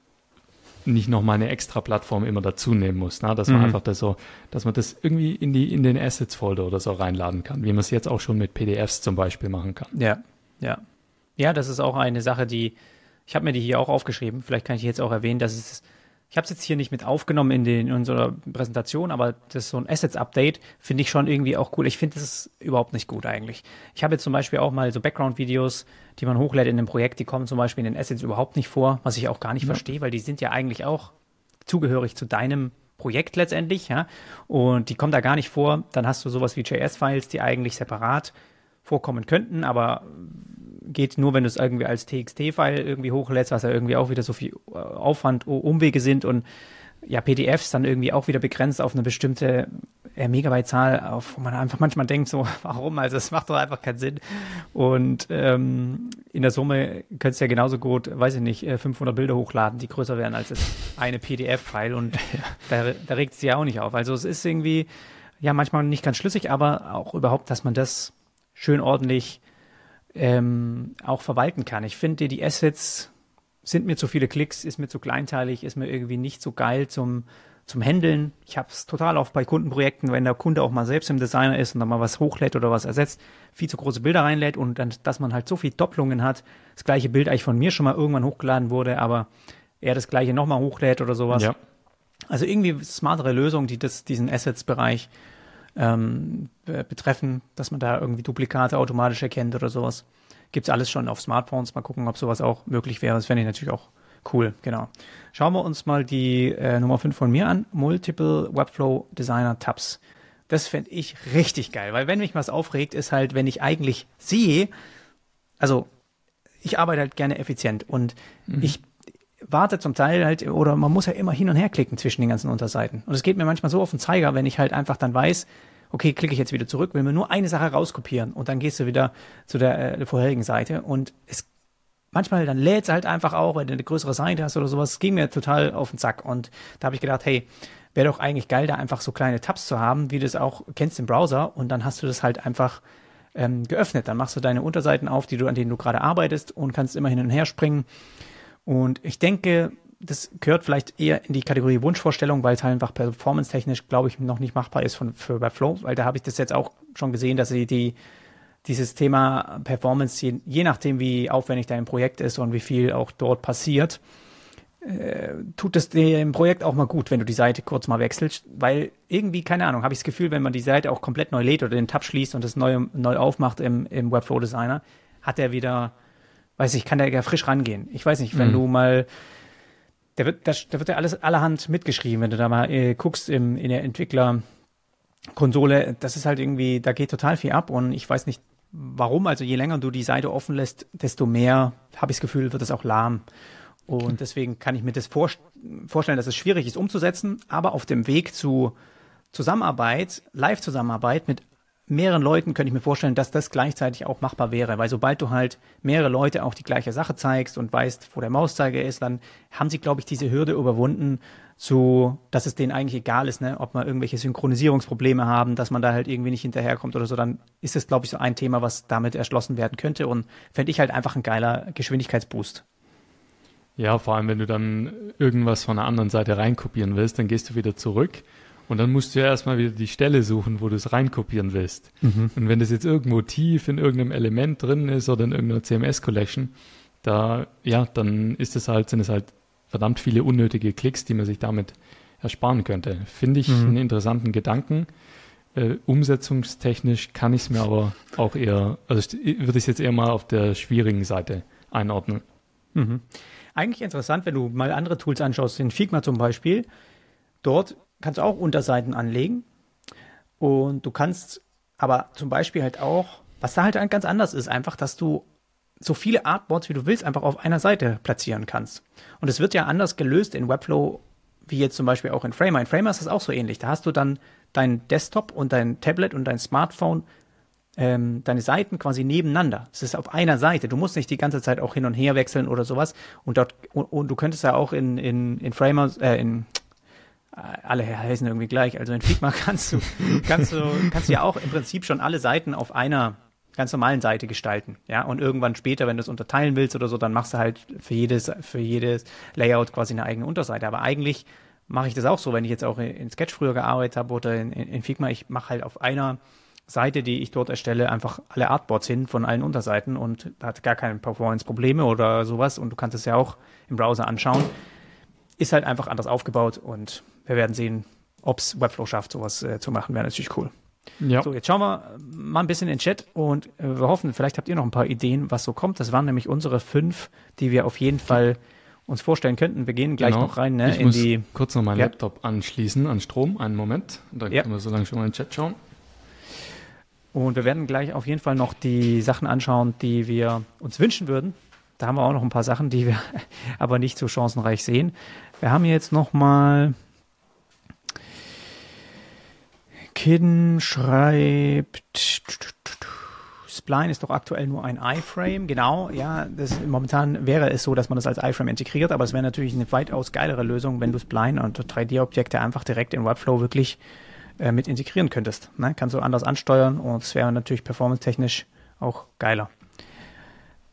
nicht nochmal eine extra Plattform immer dazu nehmen muss, ne? dass man mhm. einfach das so, dass man das irgendwie in die in den Assets Folder oder so reinladen kann, wie man es jetzt auch schon mit PDFs zum Beispiel machen kann. Ja, ja, ja, das ist auch eine Sache, die ich habe mir die hier auch aufgeschrieben. Vielleicht kann ich jetzt auch erwähnen, dass es, ich habe es jetzt hier nicht mit aufgenommen in, den, in unserer Präsentation, aber das ist so ein Assets-Update finde ich schon irgendwie auch cool. Ich finde, das ist überhaupt nicht gut eigentlich. Ich habe jetzt zum Beispiel auch mal so Background-Videos, die man hochlädt in einem Projekt, die kommen zum Beispiel in den Assets überhaupt nicht vor, was ich auch gar nicht ja. verstehe, weil die sind ja eigentlich auch zugehörig zu deinem Projekt letztendlich, ja. Und die kommen da gar nicht vor. Dann hast du sowas wie JS-Files, die eigentlich separat vorkommen könnten, aber geht nur, wenn du es irgendwie als TXT-File irgendwie hochlädst, was ja irgendwie auch wieder so viel äh, Aufwand, Umwege sind und ja, PDFs dann irgendwie auch wieder begrenzt auf eine bestimmte äh, Megabyte-Zahl, auf wo man einfach manchmal denkt, so, *laughs* warum? Also es macht doch einfach keinen Sinn. Und ähm, in der Summe könntest du ja genauso gut, weiß ich nicht, 500 äh, Bilder hochladen, die größer wären als das eine PDF-File und *laughs* da, da regt es ja auch nicht auf. Also es ist irgendwie, ja, manchmal nicht ganz schlüssig, aber auch überhaupt, dass man das schön ordentlich ähm, auch verwalten kann. Ich finde, die Assets sind mir zu viele Klicks, ist mir zu kleinteilig, ist mir irgendwie nicht so geil zum, zum Handeln. Ich habe es total oft bei Kundenprojekten, wenn der Kunde auch mal selbst im Designer ist und dann mal was hochlädt oder was ersetzt, viel zu große Bilder reinlädt und dann, dass man halt so viel Doppelungen hat. Das gleiche Bild eigentlich von mir schon mal irgendwann hochgeladen wurde, aber er das gleiche nochmal hochlädt oder sowas. Ja. Also irgendwie smartere Lösungen, die das, diesen Assets-Bereich ähm, betreffen, dass man da irgendwie Duplikate automatisch erkennt oder sowas. Gibt's alles schon auf Smartphones. Mal gucken, ob sowas auch möglich wäre. Das fände ich natürlich auch cool, genau. Schauen wir uns mal die äh, Nummer 5 von mir an. Multiple Webflow Designer Tabs. Das fände ich richtig geil, weil wenn mich was aufregt, ist halt, wenn ich eigentlich sehe, also ich arbeite halt gerne effizient und mhm. ich warte zum Teil halt, oder man muss ja immer hin und her klicken zwischen den ganzen Unterseiten. Und es geht mir manchmal so auf den Zeiger, wenn ich halt einfach dann weiß, okay, klicke ich jetzt wieder zurück, will mir nur eine Sache rauskopieren und dann gehst du wieder zu der, äh, vorherigen Seite und es manchmal dann lädt es halt einfach auch, weil du eine größere Seite hast oder sowas. Es ging mir total auf den Sack und da habe ich gedacht, hey, wäre doch eigentlich geil, da einfach so kleine Tabs zu haben, wie du es auch kennst im Browser und dann hast du das halt einfach ähm, geöffnet. Dann machst du deine Unterseiten auf, die du, an denen du gerade arbeitest und kannst immer hin und her springen. Und ich denke, das gehört vielleicht eher in die Kategorie Wunschvorstellung, weil es halt einfach performance-technisch, glaube ich, noch nicht machbar ist von, für Webflow, weil da habe ich das jetzt auch schon gesehen, dass sie die, dieses Thema Performance, je, je nachdem, wie aufwendig dein Projekt ist und wie viel auch dort passiert, äh, tut es im Projekt auch mal gut, wenn du die Seite kurz mal wechselst, weil irgendwie, keine Ahnung, habe ich das Gefühl, wenn man die Seite auch komplett neu lädt oder den Tab schließt und das neu, neu aufmacht im, im Webflow Designer, hat er wieder, weiß ich, kann der ja frisch rangehen. Ich weiß nicht, wenn mhm. du mal da wird, da, da wird ja alles allerhand mitgeschrieben, wenn du da mal äh, guckst im, in der Entwicklerkonsole. Das ist halt irgendwie, da geht total viel ab und ich weiß nicht warum. Also je länger du die Seite offen lässt, desto mehr, habe ich das Gefühl, wird es auch lahm. Und deswegen kann ich mir das vor, vorstellen, dass es schwierig ist umzusetzen, aber auf dem Weg zu Zusammenarbeit, Live-Zusammenarbeit mit mehreren Leuten könnte ich mir vorstellen, dass das gleichzeitig auch machbar wäre, weil sobald du halt mehrere Leute auch die gleiche Sache zeigst und weißt, wo der Mauszeiger ist, dann haben sie, glaube ich, diese Hürde überwunden, zu, dass es denen eigentlich egal ist, ne, ob man irgendwelche Synchronisierungsprobleme haben, dass man da halt irgendwie nicht hinterherkommt oder so, dann ist es, glaube ich, so ein Thema, was damit erschlossen werden könnte und fände ich halt einfach ein geiler Geschwindigkeitsboost. Ja, vor allem, wenn du dann irgendwas von der anderen Seite reinkopieren willst, dann gehst du wieder zurück und dann musst du ja erstmal wieder die Stelle suchen, wo du es reinkopieren willst. Mhm. Und wenn das jetzt irgendwo tief in irgendeinem Element drin ist oder in irgendeiner CMS-Collection, da, ja, dann ist es halt, sind es halt verdammt viele unnötige Klicks, die man sich damit ersparen könnte. Finde ich mhm. einen interessanten Gedanken. Äh, umsetzungstechnisch kann ich es mir aber auch eher, also würde ich es jetzt eher mal auf der schwierigen Seite einordnen. Mhm. Eigentlich interessant, wenn du mal andere Tools anschaust, den Figma zum Beispiel. Dort kannst auch Unterseiten anlegen. Und du kannst aber zum Beispiel halt auch, was da halt ganz anders ist, einfach, dass du so viele Artboards, wie du willst, einfach auf einer Seite platzieren kannst. Und es wird ja anders gelöst in Webflow, wie jetzt zum Beispiel auch in Framer. In Framer ist das auch so ähnlich. Da hast du dann dein Desktop und dein Tablet und dein Smartphone, ähm, deine Seiten quasi nebeneinander. Es ist auf einer Seite. Du musst nicht die ganze Zeit auch hin und her wechseln oder sowas. Und dort, und, und du könntest ja auch in, in, in Framer, äh, in alle heißen irgendwie gleich. Also in Figma *laughs* kannst du, kannst du, kannst du ja auch im Prinzip schon alle Seiten auf einer ganz normalen Seite gestalten. Ja, und irgendwann später, wenn du es unterteilen willst oder so, dann machst du halt für jedes, für jedes Layout quasi eine eigene Unterseite. Aber eigentlich mache ich das auch so, wenn ich jetzt auch in Sketch früher gearbeitet habe oder in, in Figma, ich mache halt auf einer Seite, die ich dort erstelle, einfach alle Artboards hin von allen Unterseiten und hat gar keine Performance-Probleme oder sowas und du kannst es ja auch im Browser anschauen. Ist halt einfach anders aufgebaut und wir werden sehen, ob es Webflow schafft, sowas äh, zu machen. Wäre natürlich cool. Ja. So, jetzt schauen wir mal ein bisschen in den Chat und äh, wir hoffen, vielleicht habt ihr noch ein paar Ideen, was so kommt. Das waren nämlich unsere fünf, die wir auf jeden Fall uns vorstellen könnten. Wir gehen gleich genau. noch rein ne, ich in muss die. Kurz noch meinen ja. Laptop anschließen an Strom. Einen Moment. Und dann ja. können wir so lange schon mal in den Chat schauen. Und wir werden gleich auf jeden Fall noch die Sachen anschauen, die wir uns wünschen würden. Da haben wir auch noch ein paar Sachen, die wir *laughs* aber nicht so chancenreich sehen. Wir haben jetzt noch mal Kidden schreibt, Spline ist doch aktuell nur ein iFrame. Genau, ja, das, momentan wäre es so, dass man das als iFrame integriert, aber es wäre natürlich eine weitaus geilere Lösung, wenn du Spline und 3D-Objekte einfach direkt in Webflow wirklich äh, mit integrieren könntest. Ne? Kannst du anders ansteuern und es wäre natürlich performance-technisch auch geiler.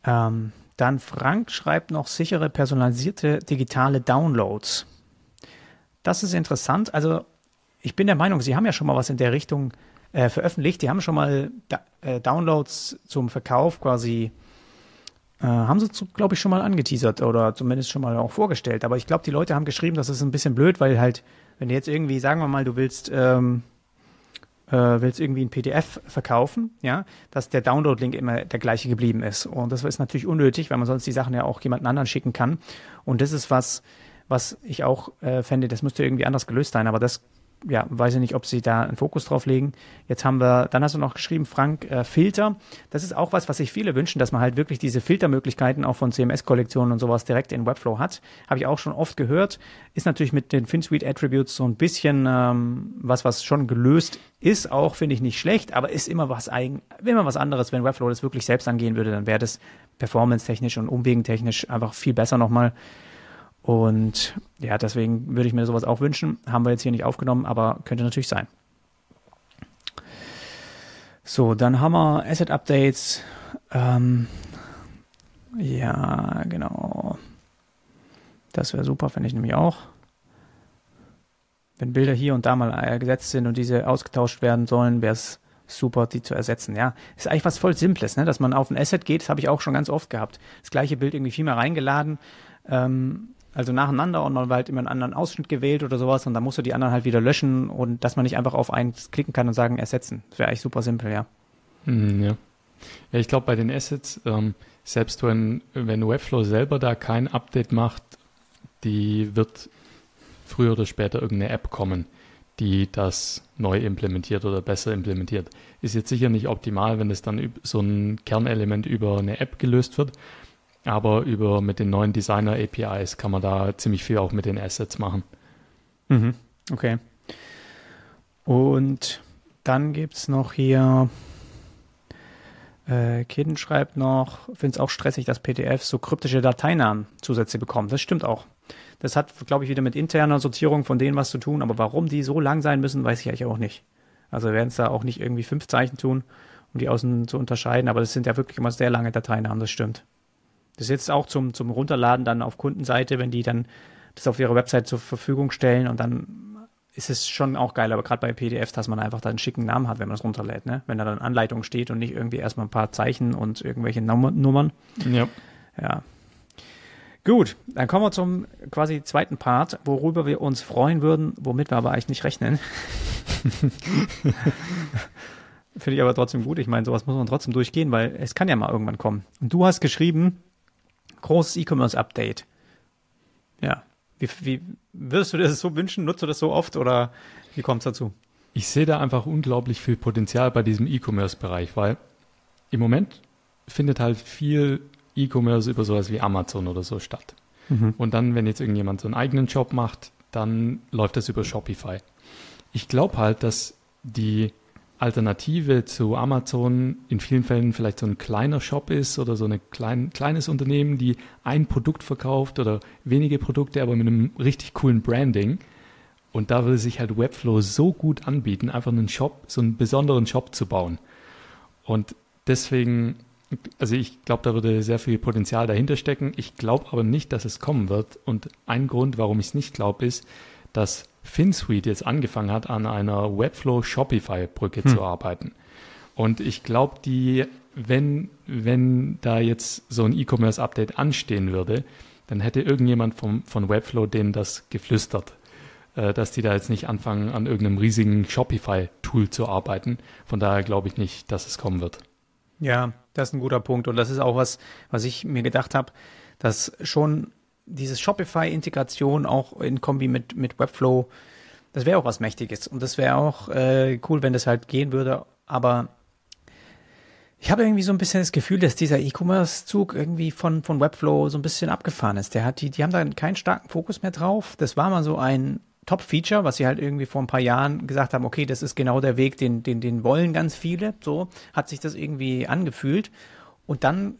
Ähm, dann Frank schreibt noch sichere personalisierte digitale Downloads. das ist interessant. Also ich bin der Meinung, Sie haben ja schon mal was in der Richtung äh, veröffentlicht. Die haben schon mal da, äh, Downloads zum Verkauf quasi, äh, haben sie, glaube ich, schon mal angeteasert oder zumindest schon mal auch vorgestellt. Aber ich glaube, die Leute haben geschrieben, das ist ein bisschen blöd, weil halt, wenn du jetzt irgendwie, sagen wir mal, du willst, ähm, äh, willst irgendwie ein PDF verkaufen, ja, dass der Download-Link immer der gleiche geblieben ist. Und das ist natürlich unnötig, weil man sonst die Sachen ja auch jemanden anderen schicken kann. Und das ist was, was ich auch äh, fände, das müsste irgendwie anders gelöst sein, aber das ja, weiß ich nicht, ob sie da einen Fokus drauf legen. Jetzt haben wir, dann hast du noch geschrieben, Frank, äh, Filter. Das ist auch was, was sich viele wünschen, dass man halt wirklich diese Filtermöglichkeiten auch von CMS-Kollektionen und sowas direkt in Webflow hat. Habe ich auch schon oft gehört. Ist natürlich mit den FinSuite Attributes so ein bisschen ähm, was, was schon gelöst ist, auch finde ich nicht schlecht, aber ist immer was eigen, immer was anderes. Wenn Webflow das wirklich selbst angehen würde, dann wäre das performance-technisch und umwegentechnisch einfach viel besser nochmal. Und ja, deswegen würde ich mir sowas auch wünschen. Haben wir jetzt hier nicht aufgenommen, aber könnte natürlich sein. So, dann haben wir Asset Updates. Ähm, ja, genau. Das wäre super, finde ich nämlich auch. Wenn Bilder hier und da mal gesetzt sind und diese ausgetauscht werden sollen, wäre es super, die zu ersetzen. Ja, ist eigentlich was voll Simples, ne? dass man auf ein Asset geht. Das habe ich auch schon ganz oft gehabt. Das gleiche Bild irgendwie viel mehr reingeladen. Ähm, also nacheinander und man war halt immer einen anderen Ausschnitt gewählt oder sowas und dann musst du die anderen halt wieder löschen und dass man nicht einfach auf eins klicken kann und sagen ersetzen. Das wäre eigentlich super simpel, ja. Mm, ja. Ja, ich glaube bei den Assets, ähm, selbst wenn, wenn Webflow selber da kein Update macht, die wird früher oder später irgendeine App kommen, die das neu implementiert oder besser implementiert. Ist jetzt sicher nicht optimal, wenn es dann so ein Kernelement über eine App gelöst wird, aber über mit den neuen Designer APIs kann man da ziemlich viel auch mit den Assets machen. Mhm. Okay. Und dann gibt es noch hier, äh, Kidden schreibt noch, finde es auch stressig, dass PDF so kryptische Dateinamen zusätzlich bekommen. Das stimmt auch. Das hat, glaube ich, wieder mit interner Sortierung von denen was zu tun, aber warum die so lang sein müssen, weiß ich eigentlich auch nicht. Also werden es da auch nicht irgendwie fünf Zeichen tun, um die außen zu unterscheiden, aber das sind ja wirklich immer sehr lange Dateinamen, das stimmt. Das ist jetzt auch zum, zum Runterladen dann auf Kundenseite, wenn die dann das auf ihrer Website zur Verfügung stellen und dann ist es schon auch geil, aber gerade bei PDFs, dass man einfach da einen schicken Namen hat, wenn man es runterlädt, ne? Wenn da dann Anleitung steht und nicht irgendwie erstmal ein paar Zeichen und irgendwelche Nummern. Ja. Ja. Gut, dann kommen wir zum quasi zweiten Part, worüber wir uns freuen würden, womit wir aber eigentlich nicht rechnen. *laughs* Finde ich aber trotzdem gut. Ich meine, sowas muss man trotzdem durchgehen, weil es kann ja mal irgendwann kommen. Und du hast geschrieben, großes E-Commerce-Update. Ja. Wie, wie würdest du dir das so wünschen? Nutzt du das so oft oder wie kommt es dazu? Ich sehe da einfach unglaublich viel Potenzial bei diesem E-Commerce-Bereich, weil im Moment findet halt viel E-Commerce über sowas wie Amazon oder so statt. Mhm. Und dann, wenn jetzt irgendjemand so einen eigenen Job macht, dann läuft das über Shopify. Ich glaube halt, dass die Alternative zu Amazon in vielen Fällen vielleicht so ein kleiner Shop ist oder so ein klein, kleines Unternehmen, die ein Produkt verkauft oder wenige Produkte, aber mit einem richtig coolen Branding. Und da würde sich halt Webflow so gut anbieten, einfach einen Shop, so einen besonderen Shop zu bauen. Und deswegen, also ich glaube, da würde sehr viel Potenzial dahinter stecken. Ich glaube aber nicht, dass es kommen wird. Und ein Grund, warum ich es nicht glaube, ist, dass FinSuite jetzt angefangen hat, an einer Webflow Shopify Brücke hm. zu arbeiten. Und ich glaube, die, wenn, wenn da jetzt so ein E-Commerce Update anstehen würde, dann hätte irgendjemand vom, von Webflow denen das geflüstert, äh, dass die da jetzt nicht anfangen, an irgendeinem riesigen Shopify-Tool zu arbeiten. Von daher glaube ich nicht, dass es kommen wird. Ja, das ist ein guter Punkt. Und das ist auch was, was ich mir gedacht habe, dass schon dieses Shopify-Integration auch in Kombi mit, mit Webflow, das wäre auch was Mächtiges. Und das wäre auch äh, cool, wenn das halt gehen würde. Aber ich habe irgendwie so ein bisschen das Gefühl, dass dieser E-Commerce-Zug irgendwie von, von Webflow so ein bisschen abgefahren ist. Der hat die, die haben da keinen starken Fokus mehr drauf. Das war mal so ein Top-Feature, was sie halt irgendwie vor ein paar Jahren gesagt haben, okay, das ist genau der Weg, den, den, den wollen ganz viele. So hat sich das irgendwie angefühlt. Und dann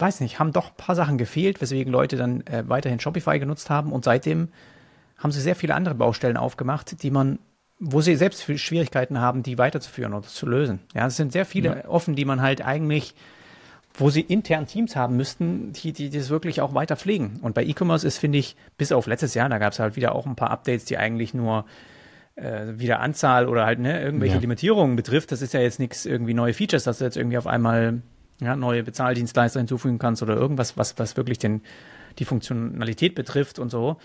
weiß nicht, haben doch ein paar Sachen gefehlt, weswegen Leute dann äh, weiterhin Shopify genutzt haben und seitdem haben sie sehr viele andere Baustellen aufgemacht, die man, wo sie selbst Schwierigkeiten haben, die weiterzuführen oder zu lösen. Ja, es sind sehr viele ja. offen, die man halt eigentlich wo sie intern Teams haben müssten, die, die das wirklich auch weiter pflegen. Und bei E-Commerce ist, finde ich, bis auf letztes Jahr, da gab es halt wieder auch ein paar Updates, die eigentlich nur äh, wieder Anzahl oder halt ne, irgendwelche ja. Limitierungen betrifft. Das ist ja jetzt nichts irgendwie neue Features, dass du jetzt irgendwie auf einmal ja, neue Bezahldienstleister hinzufügen kannst oder irgendwas, was, was wirklich den, die Funktionalität betrifft und so.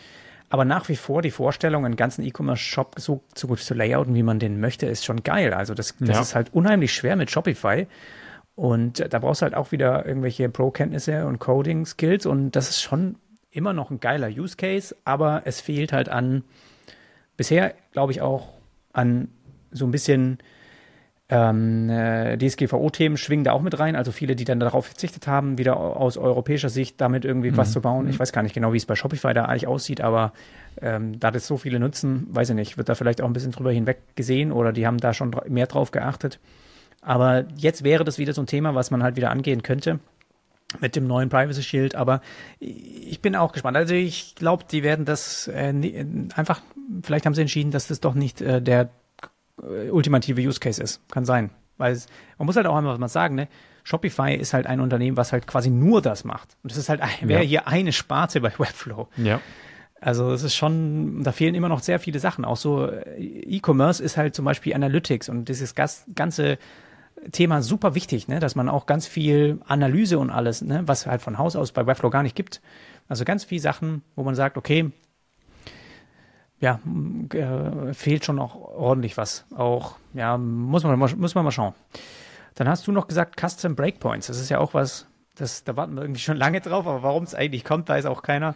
Aber nach wie vor die Vorstellung, einen ganzen E-Commerce-Shop so, so gut zu layouten, wie man den möchte, ist schon geil. Also das, das ja. ist halt unheimlich schwer mit Shopify. Und da brauchst du halt auch wieder irgendwelche Pro-Kenntnisse und Coding-Skills. Und das ist schon immer noch ein geiler Use Case, aber es fehlt halt an, bisher glaube ich auch an so ein bisschen ähm, äh, DSGVO-Themen schwingen da auch mit rein. Also viele, die dann darauf verzichtet haben, wieder aus europäischer Sicht damit irgendwie mhm. was zu bauen. Ich mhm. weiß gar nicht genau, wie es bei Shopify da eigentlich aussieht, aber ähm, da das so viele nutzen, weiß ich nicht, wird da vielleicht auch ein bisschen drüber hinweg gesehen oder die haben da schon mehr drauf geachtet. Aber jetzt wäre das wieder so ein Thema, was man halt wieder angehen könnte mit dem neuen Privacy Shield. Aber ich bin auch gespannt. Also ich glaube, die werden das äh, einfach, vielleicht haben sie entschieden, dass das doch nicht äh, der äh, ultimative Use Case ist. Kann sein. Weil es, man muss halt auch einmal was mal sagen, ne? Shopify ist halt ein Unternehmen, was halt quasi nur das macht. Und das ist halt, wäre ja. hier eine Sparte bei *laughs* Webflow. Ja. Also es ist schon, da fehlen immer noch sehr viele Sachen. Auch so äh, E-Commerce ist halt zum Beispiel Analytics und dieses ganze Thema super wichtig, ne? dass man auch ganz viel Analyse und alles, ne? was halt von Haus aus bei Webflow gar nicht gibt. Also ganz viele Sachen, wo man sagt, okay, ja, äh, fehlt schon auch ordentlich was. Auch, ja, muss man, muss man mal schauen. Dann hast du noch gesagt Custom Breakpoints. Das ist ja auch was, das, da warten wir irgendwie schon lange drauf, aber warum es eigentlich kommt, weiß auch keiner.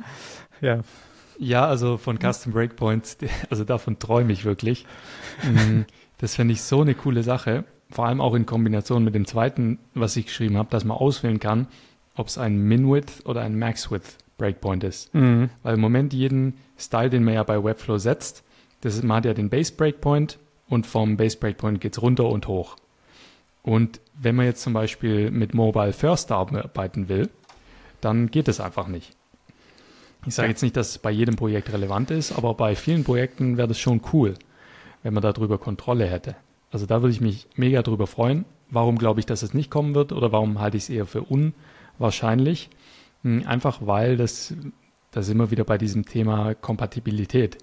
Ja. Ja, also von Custom Breakpoints, *laughs* also davon träume ich wirklich. Mm, das finde ich so eine coole Sache vor allem auch in Kombination mit dem zweiten, was ich geschrieben habe, dass man auswählen kann, ob es ein Min-Width oder ein Max-Width Breakpoint ist. Mhm. Weil im Moment jeden Style, den man ja bei Webflow setzt, das ist, man hat ja den Base Breakpoint und vom Base Breakpoint geht es runter und hoch. Und wenn man jetzt zum Beispiel mit Mobile First arbeiten will, dann geht es einfach nicht. Ich sage jetzt nicht, dass es bei jedem Projekt relevant ist, aber bei vielen Projekten wäre das schon cool, wenn man darüber Kontrolle hätte. Also da würde ich mich mega drüber freuen. Warum glaube ich, dass es nicht kommen wird oder warum halte ich es eher für unwahrscheinlich? Hm, einfach weil das, da sind wir wieder bei diesem Thema Kompatibilität.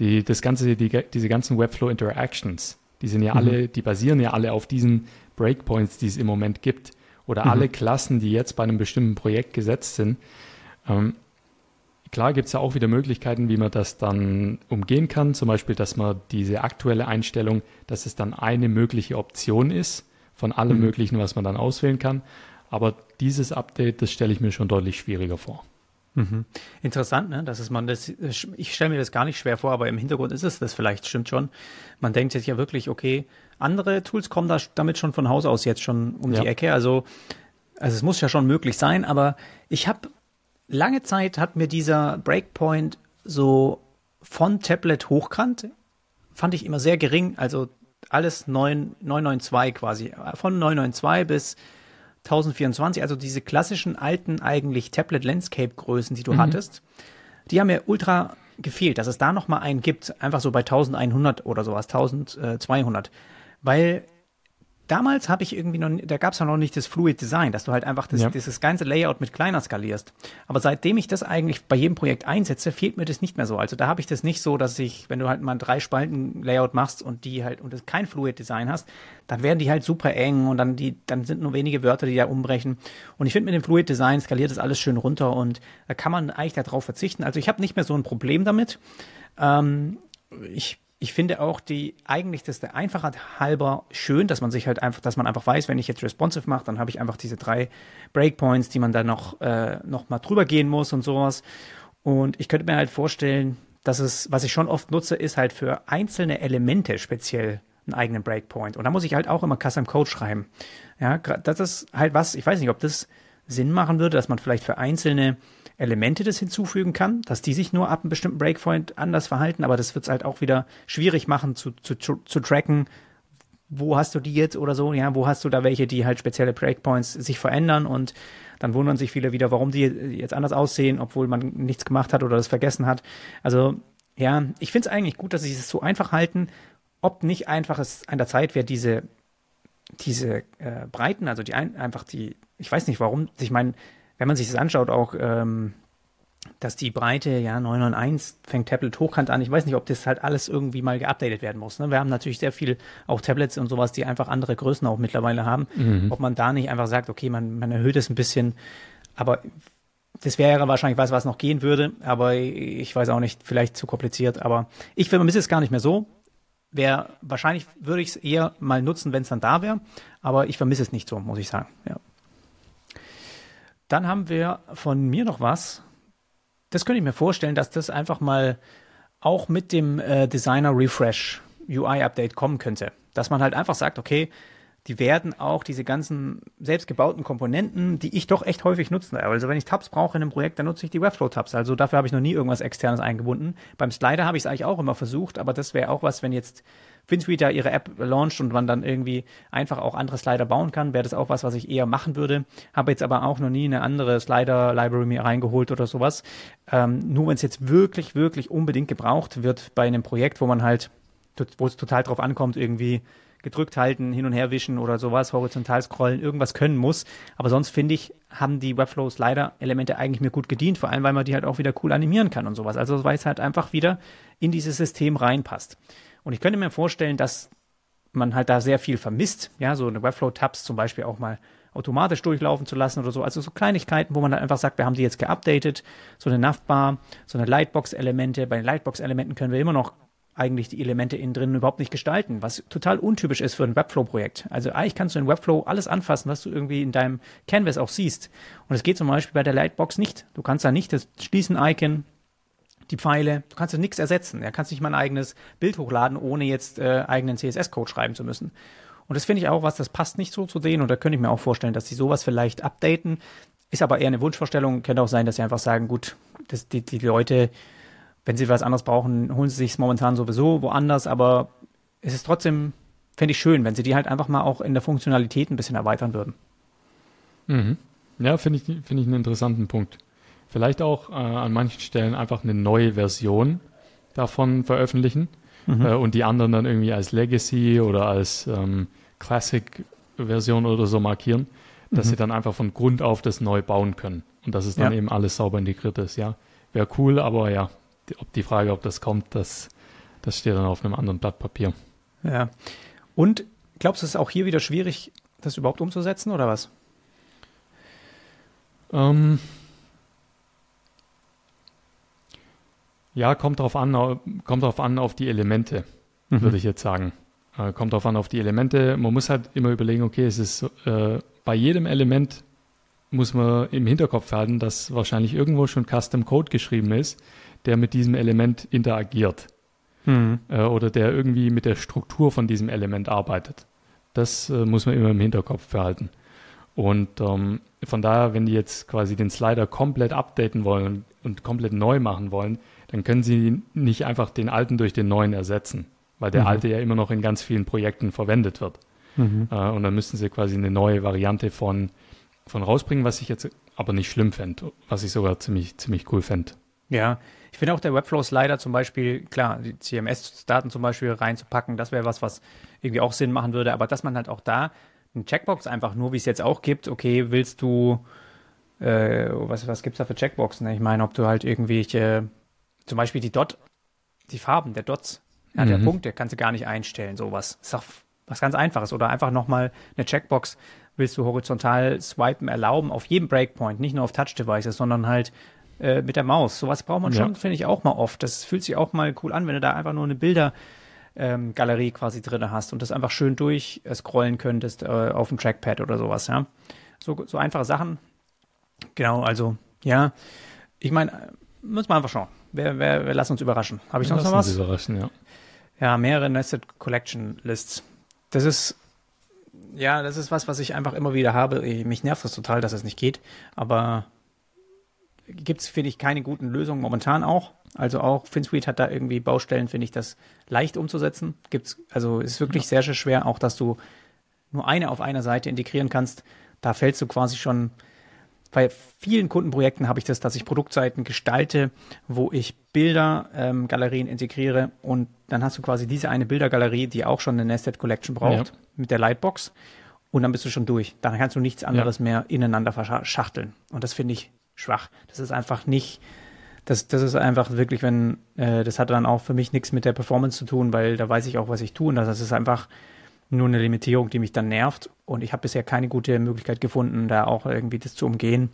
Die, das ganze, die, diese ganzen Webflow Interactions, die sind ja mhm. alle, die basieren ja alle auf diesen Breakpoints, die es im Moment gibt. Oder mhm. alle Klassen, die jetzt bei einem bestimmten Projekt gesetzt sind. Ähm, Klar gibt es ja auch wieder Möglichkeiten, wie man das dann umgehen kann. Zum Beispiel, dass man diese aktuelle Einstellung, dass es dann eine mögliche Option ist von allem mhm. Möglichen, was man dann auswählen kann. Aber dieses Update, das stelle ich mir schon deutlich schwieriger vor. Mhm. Interessant, ne? Das ist man das. Ich stelle mir das gar nicht schwer vor, aber im Hintergrund ist es das vielleicht stimmt schon. Man denkt jetzt ja wirklich, okay, andere Tools kommen da damit schon von Haus aus jetzt schon um ja. die Ecke. Also, also es muss ja schon möglich sein. Aber ich habe lange Zeit hat mir dieser Breakpoint so von Tablet hochkant, fand ich immer sehr gering. Also alles 9, 992 quasi. Von 992 bis 1024, also diese klassischen alten eigentlich Tablet-Landscape-Größen, die du mhm. hattest, die haben mir ultra gefehlt, dass es da nochmal einen gibt, einfach so bei 1100 oder sowas, 1200. Weil damals habe ich irgendwie noch, da gab es ja noch nicht das Fluid Design, dass du halt einfach das, ja. dieses ganze Layout mit kleiner skalierst. Aber seitdem ich das eigentlich bei jedem Projekt einsetze, fehlt mir das nicht mehr so. Also da habe ich das nicht so, dass ich, wenn du halt mal ein drei Spalten Layout machst und die halt und das kein Fluid Design hast, dann werden die halt super eng und dann die, dann sind nur wenige Wörter, die da umbrechen. Und ich finde mit dem Fluid Design skaliert das alles schön runter und da kann man eigentlich darauf verzichten. Also ich habe nicht mehr so ein Problem damit. Ähm, ich ich finde auch die eigentlich das der Einfachheit halber schön, dass man sich halt einfach, dass man einfach weiß, wenn ich jetzt responsive mache, dann habe ich einfach diese drei Breakpoints, die man dann noch äh, noch mal drüber gehen muss und sowas. Und ich könnte mir halt vorstellen, dass es, was ich schon oft nutze, ist halt für einzelne Elemente speziell einen eigenen Breakpoint. Und da muss ich halt auch immer Custom Code schreiben. Ja, das ist halt was, ich weiß nicht, ob das Sinn machen würde, dass man vielleicht für einzelne Elemente das hinzufügen kann, dass die sich nur ab einem bestimmten Breakpoint anders verhalten, aber das wird es halt auch wieder schwierig machen zu, zu, zu tracken, wo hast du die jetzt oder so, ja, wo hast du da welche, die halt spezielle Breakpoints sich verändern und dann wundern sich viele wieder, warum die jetzt anders aussehen, obwohl man nichts gemacht hat oder das vergessen hat. Also ja, ich finde es eigentlich gut, dass sie es so einfach halten. Ob nicht einfach es an der Zeit wäre, diese diese äh, Breiten, also die ein, einfach die, ich weiß nicht warum, ich meine, wenn man sich das anschaut, auch ähm, dass die Breite, ja, 991 fängt Tablet hochkant an. Ich weiß nicht, ob das halt alles irgendwie mal geupdatet werden muss. Ne? Wir haben natürlich sehr viel auch Tablets und sowas, die einfach andere Größen auch mittlerweile haben. Mhm. Ob man da nicht einfach sagt, okay, man, man erhöht es ein bisschen. Aber das wäre wahrscheinlich was, was noch gehen würde. Aber ich weiß auch nicht, vielleicht zu kompliziert. Aber ich vermisse es gar nicht mehr so. Wäre, wahrscheinlich würde ich es eher mal nutzen, wenn es dann da wäre. Aber ich vermisse es nicht so, muss ich sagen. Ja. Dann haben wir von mir noch was das könnte ich mir vorstellen, dass das einfach mal auch mit dem äh, Designer Refresh UI Update kommen könnte. Dass man halt einfach sagt, okay, die werden auch diese ganzen selbstgebauten Komponenten, die ich doch echt häufig nutze. Also wenn ich Tabs brauche in einem Projekt, dann nutze ich die Webflow-Tabs. Also dafür habe ich noch nie irgendwas externes eingebunden. Beim Slider habe ich es eigentlich auch immer versucht, aber das wäre auch was, wenn jetzt FinSuite da ihre App launcht und man dann irgendwie einfach auch andere Slider bauen kann, wäre das auch was, was ich eher machen würde. Habe jetzt aber auch noch nie eine andere Slider-Library mir reingeholt oder sowas. Ähm, nur wenn es jetzt wirklich, wirklich unbedingt gebraucht wird bei einem Projekt, wo man halt, wo es total drauf ankommt, irgendwie gedrückt halten, hin und her wischen oder sowas, horizontal scrollen, irgendwas können muss. Aber sonst finde ich, haben die Webflow Slider Elemente eigentlich mir gut gedient, vor allem weil man die halt auch wieder cool animieren kann und sowas. Also weil es halt einfach wieder in dieses System reinpasst. Und ich könnte mir vorstellen, dass man halt da sehr viel vermisst, ja, so eine Webflow-Tabs zum Beispiel auch mal automatisch durchlaufen zu lassen oder so. Also so Kleinigkeiten, wo man dann einfach sagt, wir haben die jetzt geupdatet, so eine Navbar, so eine Lightbox-Elemente. Bei den Lightbox-Elementen können wir immer noch eigentlich die Elemente innen drin überhaupt nicht gestalten, was total untypisch ist für ein Webflow-Projekt. Also eigentlich kannst du in Webflow alles anfassen, was du irgendwie in deinem Canvas auch siehst. Und es geht zum Beispiel bei der Lightbox nicht. Du kannst da nicht das Schließen-Icon die Pfeile. Du kannst ja nichts ersetzen. Er ja, kannst nicht mal ein eigenes Bild hochladen, ohne jetzt äh, eigenen CSS-Code schreiben zu müssen. Und das finde ich auch was, das passt nicht so zu denen. Und da könnte ich mir auch vorstellen, dass sie sowas vielleicht updaten. Ist aber eher eine Wunschvorstellung. Könnte auch sein, dass sie einfach sagen, gut, das, die, die Leute, wenn sie was anderes brauchen, holen sie sich momentan sowieso woanders. Aber es ist trotzdem, fände ich schön, wenn sie die halt einfach mal auch in der Funktionalität ein bisschen erweitern würden. Mhm. Ja, finde ich, finde ich einen interessanten Punkt. Vielleicht auch äh, an manchen Stellen einfach eine neue Version davon veröffentlichen mhm. äh, und die anderen dann irgendwie als Legacy oder als ähm, Classic-Version oder so markieren, dass mhm. sie dann einfach von Grund auf das neu bauen können und dass es dann ja. eben alles sauber integriert ist. Ja, wäre cool, aber ja, die, ob die Frage, ob das kommt, das, das steht dann auf einem anderen Blatt Papier. Ja. Und glaubst du, es ist auch hier wieder schwierig, das überhaupt umzusetzen oder was? Ähm, Ja, kommt drauf an, kommt drauf an auf die Elemente, mhm. würde ich jetzt sagen. Äh, kommt drauf an auf die Elemente. Man muss halt immer überlegen, okay, es ist äh, bei jedem Element muss man im Hinterkopf halten, dass wahrscheinlich irgendwo schon Custom Code geschrieben ist, der mit diesem Element interagiert. Mhm. Äh, oder der irgendwie mit der Struktur von diesem Element arbeitet. Das äh, muss man immer im Hinterkopf behalten. Und ähm, von daher, wenn die jetzt quasi den Slider komplett updaten wollen und komplett neu machen wollen, dann können Sie nicht einfach den alten durch den neuen ersetzen, weil der mhm. alte ja immer noch in ganz vielen Projekten verwendet wird. Mhm. Äh, und dann müssten Sie quasi eine neue Variante von, von rausbringen, was ich jetzt aber nicht schlimm fände, was ich sogar ziemlich, ziemlich cool fände. Ja, ich finde auch der Webflow-Slider zum Beispiel, klar, die CMS-Daten zum Beispiel reinzupacken, das wäre was, was irgendwie auch Sinn machen würde, aber dass man halt auch da eine Checkbox einfach nur, wie es jetzt auch gibt, okay, willst du, äh, was, was gibt es da für Checkboxen? Ich meine, ob du halt irgendwelche zum Beispiel die Dot, die Farben der Dots, ja, mhm. der Punkte kannst du gar nicht einstellen, sowas. Ist auch was ganz Einfaches. Oder einfach nochmal eine Checkbox, willst du horizontal swipen erlauben auf jedem Breakpoint, nicht nur auf Touch-Devices, sondern halt äh, mit der Maus. Sowas braucht man schon, finde ich, auch mal oft. Das fühlt sich auch mal cool an, wenn du da einfach nur eine Bildergalerie ähm, quasi drin hast und das einfach schön durchscrollen könntest äh, auf dem Trackpad oder sowas, ja. So, so einfache Sachen. Genau, also, ja. Ich meine, muss man einfach schauen wir, wir, wir lassen uns überraschen. Habe ich wir noch was? Uns überraschen, ja. Ja, mehrere Nested Collection Lists. Das ist, ja, das ist was, was ich einfach immer wieder habe. Mich nervt das total, dass es nicht geht. Aber gibt es, finde ich, keine guten Lösungen momentan auch. Also auch FinSuite hat da irgendwie Baustellen, finde ich, das leicht umzusetzen. Gibt's, also ist wirklich ja. sehr, sehr schwer, auch dass du nur eine auf einer Seite integrieren kannst. Da fällst du quasi schon bei vielen Kundenprojekten habe ich das, dass ich Produktseiten gestalte, wo ich Bildergalerien ähm, integriere und dann hast du quasi diese eine Bildergalerie, die auch schon eine Nested Collection braucht ja. mit der Lightbox und dann bist du schon durch. Dann kannst du nichts anderes ja. mehr ineinander verschachteln und das finde ich schwach. Das ist einfach nicht, das, das ist einfach wirklich, wenn, äh, das hat dann auch für mich nichts mit der Performance zu tun, weil da weiß ich auch, was ich tue und das ist einfach nur eine Limitierung, die mich dann nervt. Und ich habe bisher keine gute Möglichkeit gefunden, da auch irgendwie das zu umgehen.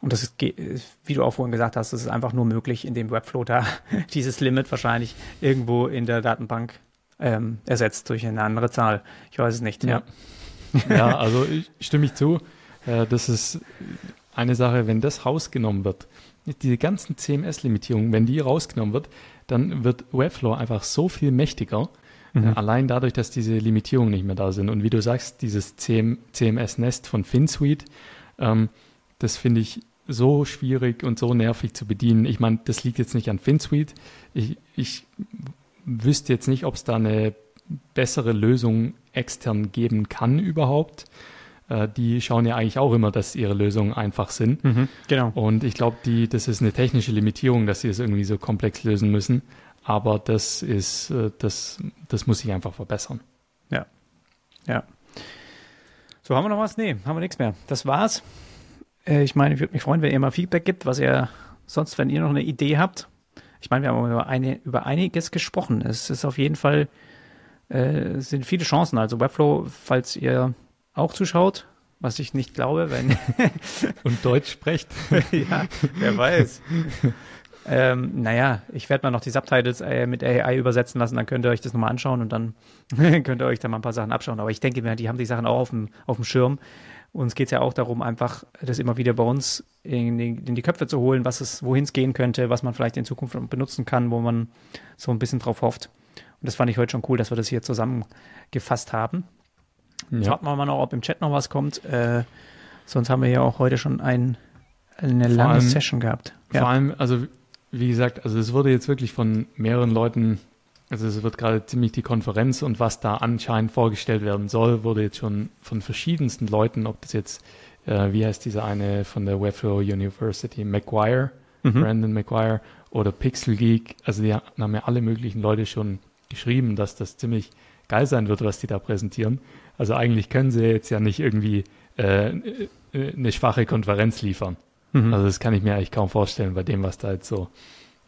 Und das ist, wie du auch vorhin gesagt hast, das ist einfach nur möglich, indem Webflow da *laughs* dieses Limit wahrscheinlich irgendwo in der Datenbank ähm, ersetzt durch eine andere Zahl. Ich weiß es nicht. Ja, ja also ich stimme ich zu. Äh, das ist eine Sache, wenn das rausgenommen wird, diese ganzen CMS-Limitierungen, wenn die rausgenommen wird, dann wird Webflow einfach so viel mächtiger Mhm. Allein dadurch, dass diese Limitierungen nicht mehr da sind. Und wie du sagst, dieses CM, CMS-Nest von FinSuite, ähm, das finde ich so schwierig und so nervig zu bedienen. Ich meine, das liegt jetzt nicht an FinSuite. Ich, ich wüsste jetzt nicht, ob es da eine bessere Lösung extern geben kann überhaupt. Äh, die schauen ja eigentlich auch immer, dass ihre Lösungen einfach sind. Mhm, genau. Und ich glaube, das ist eine technische Limitierung, dass sie es irgendwie so komplex lösen müssen. Aber das ist, äh, das, das muss sich einfach verbessern. Ja. Ja. So, haben wir noch was? Nee, haben wir nichts mehr. Das war's. Äh, ich meine, ich würde mich freuen, wenn ihr mal Feedback gibt, was ihr sonst, wenn ihr noch eine Idee habt. Ich meine, wir haben über, eine, über einiges gesprochen. Es ist auf jeden Fall, äh, sind viele Chancen. Also Webflow, falls ihr auch zuschaut, was ich nicht glaube, wenn. *laughs* Und Deutsch sprecht. *laughs* ja, wer weiß. *laughs* Ähm, naja, ich werde mal noch die Subtitles äh, mit AI übersetzen lassen, dann könnt ihr euch das nochmal anschauen und dann *laughs* könnt ihr euch da mal ein paar Sachen abschauen. Aber ich denke mir, die haben die Sachen auch auf dem, auf dem Schirm. Uns geht es ja auch darum, einfach das immer wieder bei uns in die, in die Köpfe zu holen, was es, wohin es gehen könnte, was man vielleicht in Zukunft benutzen kann, wo man so ein bisschen drauf hofft. Und das fand ich heute schon cool, dass wir das hier zusammengefasst haben. Ja. Wir mal noch, ob im Chat noch was kommt. Äh, sonst haben wir ja auch heute schon ein, eine vor lange allem, Session gehabt. Ja. Vor allem, also wie gesagt, also es wurde jetzt wirklich von mehreren Leuten, also es wird gerade ziemlich die Konferenz und was da anscheinend vorgestellt werden soll, wurde jetzt schon von verschiedensten Leuten, ob das jetzt, äh, wie heißt dieser eine von der Webflow University, McGuire, mhm. Brandon McGuire oder Pixel Geek, also die haben ja alle möglichen Leute schon geschrieben, dass das ziemlich geil sein wird, was die da präsentieren. Also eigentlich können sie jetzt ja nicht irgendwie äh, äh eine schwache Konferenz liefern. Mhm. Also das kann ich mir eigentlich kaum vorstellen bei dem, was da jetzt so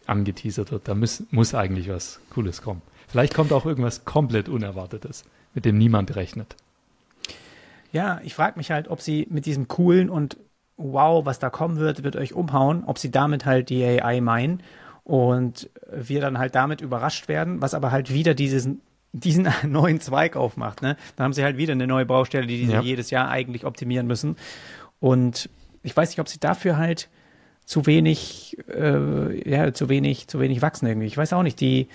angeteasert wird. Da muss, muss eigentlich was Cooles kommen. Vielleicht kommt auch irgendwas komplett Unerwartetes, mit dem niemand rechnet. Ja, ich frage mich halt, ob sie mit diesem coolen und wow, was da kommen wird, wird euch umhauen, ob sie damit halt die AI meinen und wir dann halt damit überrascht werden, was aber halt wieder diesen diesen *laughs* neuen Zweig aufmacht. Ne? Dann haben sie halt wieder eine neue Baustelle, die sie ja. jedes Jahr eigentlich optimieren müssen. Und ich weiß nicht, ob sie dafür halt zu wenig, äh, ja, zu wenig, zu wenig wachsen irgendwie. Ich weiß auch nicht, die,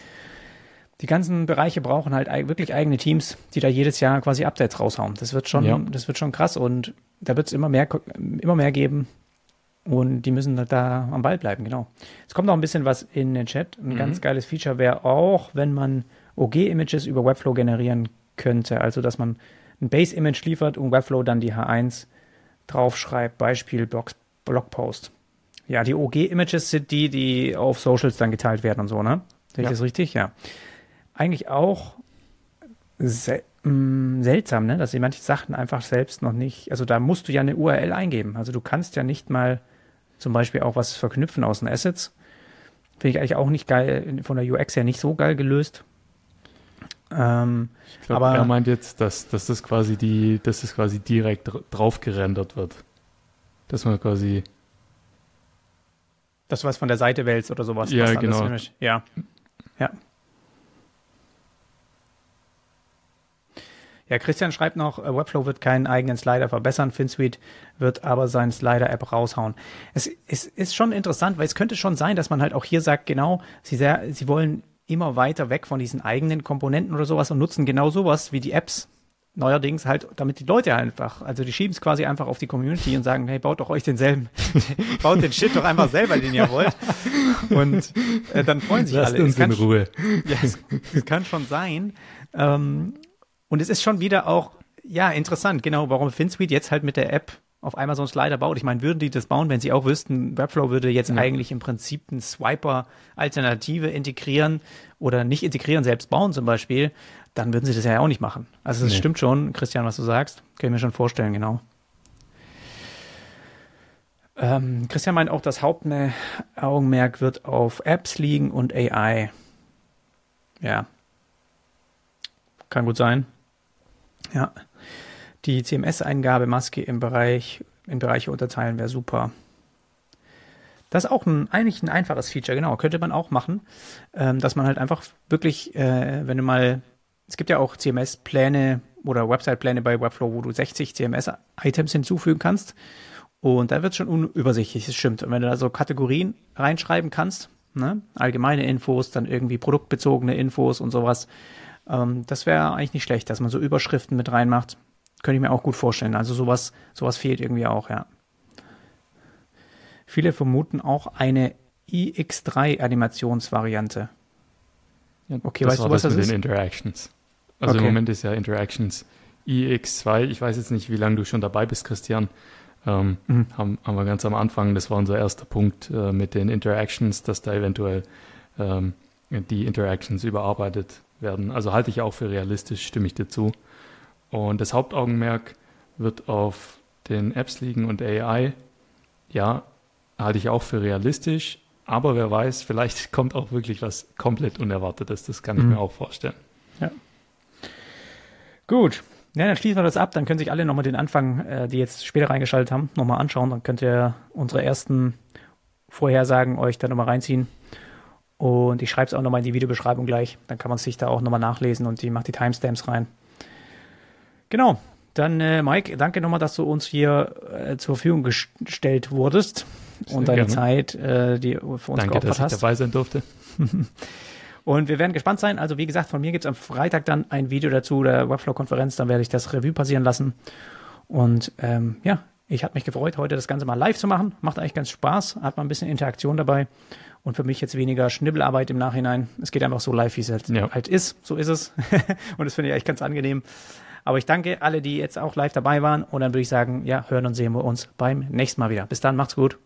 die ganzen Bereiche brauchen halt wirklich eigene Teams, die da jedes Jahr quasi Updates raushauen. Das wird schon, ja. das wird schon krass und da wird es immer mehr, immer mehr geben. Und die müssen da am Ball bleiben, genau. Es kommt noch ein bisschen was in den Chat. Ein mhm. ganz geiles Feature wäre auch, wenn man OG-Images über Webflow generieren könnte. Also, dass man ein Base-Image liefert und Webflow dann die H1 draufschreibt, Beispiel Blog, Blogpost. Ja, die OG-Images sind die, die auf Socials dann geteilt werden und so, ne? Sehe ich ja. das richtig? Ja. Eigentlich auch sel mh, mm, seltsam, ne? Dass sie manche Sachen einfach selbst noch nicht, also da musst du ja eine URL eingeben. Also du kannst ja nicht mal zum Beispiel auch was verknüpfen aus den Assets. Finde ich eigentlich auch nicht geil, von der UX her nicht so geil gelöst. Ähm, ich glaube, er meint jetzt, dass, dass das quasi die, dass das quasi direkt drauf gerendert wird. Dass man quasi. Das was von der Seite wälzt oder sowas. Ja, genau. ja. Ja. Ja, Christian schreibt noch, äh, Webflow wird keinen eigenen Slider verbessern, FinSuite wird aber seinen Slider-App raushauen. Es ist, ist schon interessant, weil es könnte schon sein, dass man halt auch hier sagt, genau, sie, sehr, sie wollen immer weiter weg von diesen eigenen Komponenten oder sowas und nutzen genau sowas wie die Apps neuerdings halt, damit die Leute einfach, also die schieben es quasi einfach auf die Community und sagen, hey, baut doch euch denselben, *laughs* baut den Shit doch einfach selber, den ihr wollt. Und äh, dann freuen sich Lasst alle. uns in Ruhe. Ja, es, es, kann schon sein. Ähm, und es ist schon wieder auch, ja, interessant, genau, warum FinSuite jetzt halt mit der App auf einmal so einen Slider baut. Ich meine, würden die das bauen, wenn sie auch wüssten, Webflow würde jetzt ja. eigentlich im Prinzip eine Swiper-Alternative integrieren oder nicht integrieren, selbst bauen zum Beispiel, dann würden sie das ja auch nicht machen. Also es nee. stimmt schon, Christian, was du sagst. Kann ich mir schon vorstellen, genau. Ähm, Christian meint auch, das Hauptaugenmerk wird auf Apps liegen und AI. Ja. Kann gut sein. Ja. Die CMS-Eingabemaske im Bereich, in Bereiche unterteilen wäre super. Das ist auch ein, eigentlich ein einfaches Feature, genau. Könnte man auch machen, ähm, dass man halt einfach wirklich, äh, wenn du mal, es gibt ja auch CMS-Pläne oder Website-Pläne bei Webflow, wo du 60 CMS-Items hinzufügen kannst. Und da wird es schon unübersichtlich, das stimmt. Und wenn du da so Kategorien reinschreiben kannst, ne, allgemeine Infos, dann irgendwie produktbezogene Infos und sowas, ähm, das wäre eigentlich nicht schlecht, dass man so Überschriften mit reinmacht. Könnte ich mir auch gut vorstellen. Also sowas, sowas fehlt irgendwie auch, ja. Viele vermuten auch eine iX3-Animationsvariante. Ja, okay, weißt du, was das, das mit ist? den Interactions. Also okay. im Moment ist ja Interactions iX2. Ich weiß jetzt nicht, wie lange du schon dabei bist, Christian. Ähm, mhm. haben, haben wir ganz am Anfang, das war unser erster Punkt äh, mit den Interactions, dass da eventuell ähm, die Interactions überarbeitet werden. Also halte ich auch für realistisch, stimme ich dir zu. Und das Hauptaugenmerk wird auf den Apps liegen und AI. Ja, halte ich auch für realistisch. Aber wer weiß, vielleicht *laughs* kommt auch wirklich was komplett Unerwartetes. Das kann ich mhm. mir auch vorstellen. Ja. Gut, ja, dann schließen wir das ab. Dann können sich alle nochmal den Anfang, äh, die jetzt später reingeschaltet haben, nochmal anschauen. Dann könnt ihr unsere ersten Vorhersagen euch da nochmal reinziehen. Und ich schreibe es auch nochmal in die Videobeschreibung gleich. Dann kann man sich da auch nochmal nachlesen und die macht die Timestamps rein. Genau. Dann, äh, Mike, danke nochmal, dass du uns hier äh, zur Verfügung gestellt wurdest Sehr und deine gerne. Zeit, äh, die für uns danke, geopfert dass hast. ich dabei sein durfte. *laughs* Und wir werden gespannt sein. Also wie gesagt, von mir gibt es am Freitag dann ein Video dazu der Webflow-Konferenz. Dann werde ich das Revue passieren lassen. Und ähm, ja, ich habe mich gefreut, heute das Ganze mal live zu machen. Macht eigentlich ganz Spaß, hat mal ein bisschen Interaktion dabei. Und für mich jetzt weniger Schnibbelarbeit im Nachhinein. Es geht einfach so live, wie es halt, ja. halt ist. So ist es. *laughs* und das finde ich eigentlich ganz angenehm. Aber ich danke alle, die jetzt auch live dabei waren. Und dann würde ich sagen, ja, hören und sehen wir uns beim nächsten Mal wieder. Bis dann, macht's gut.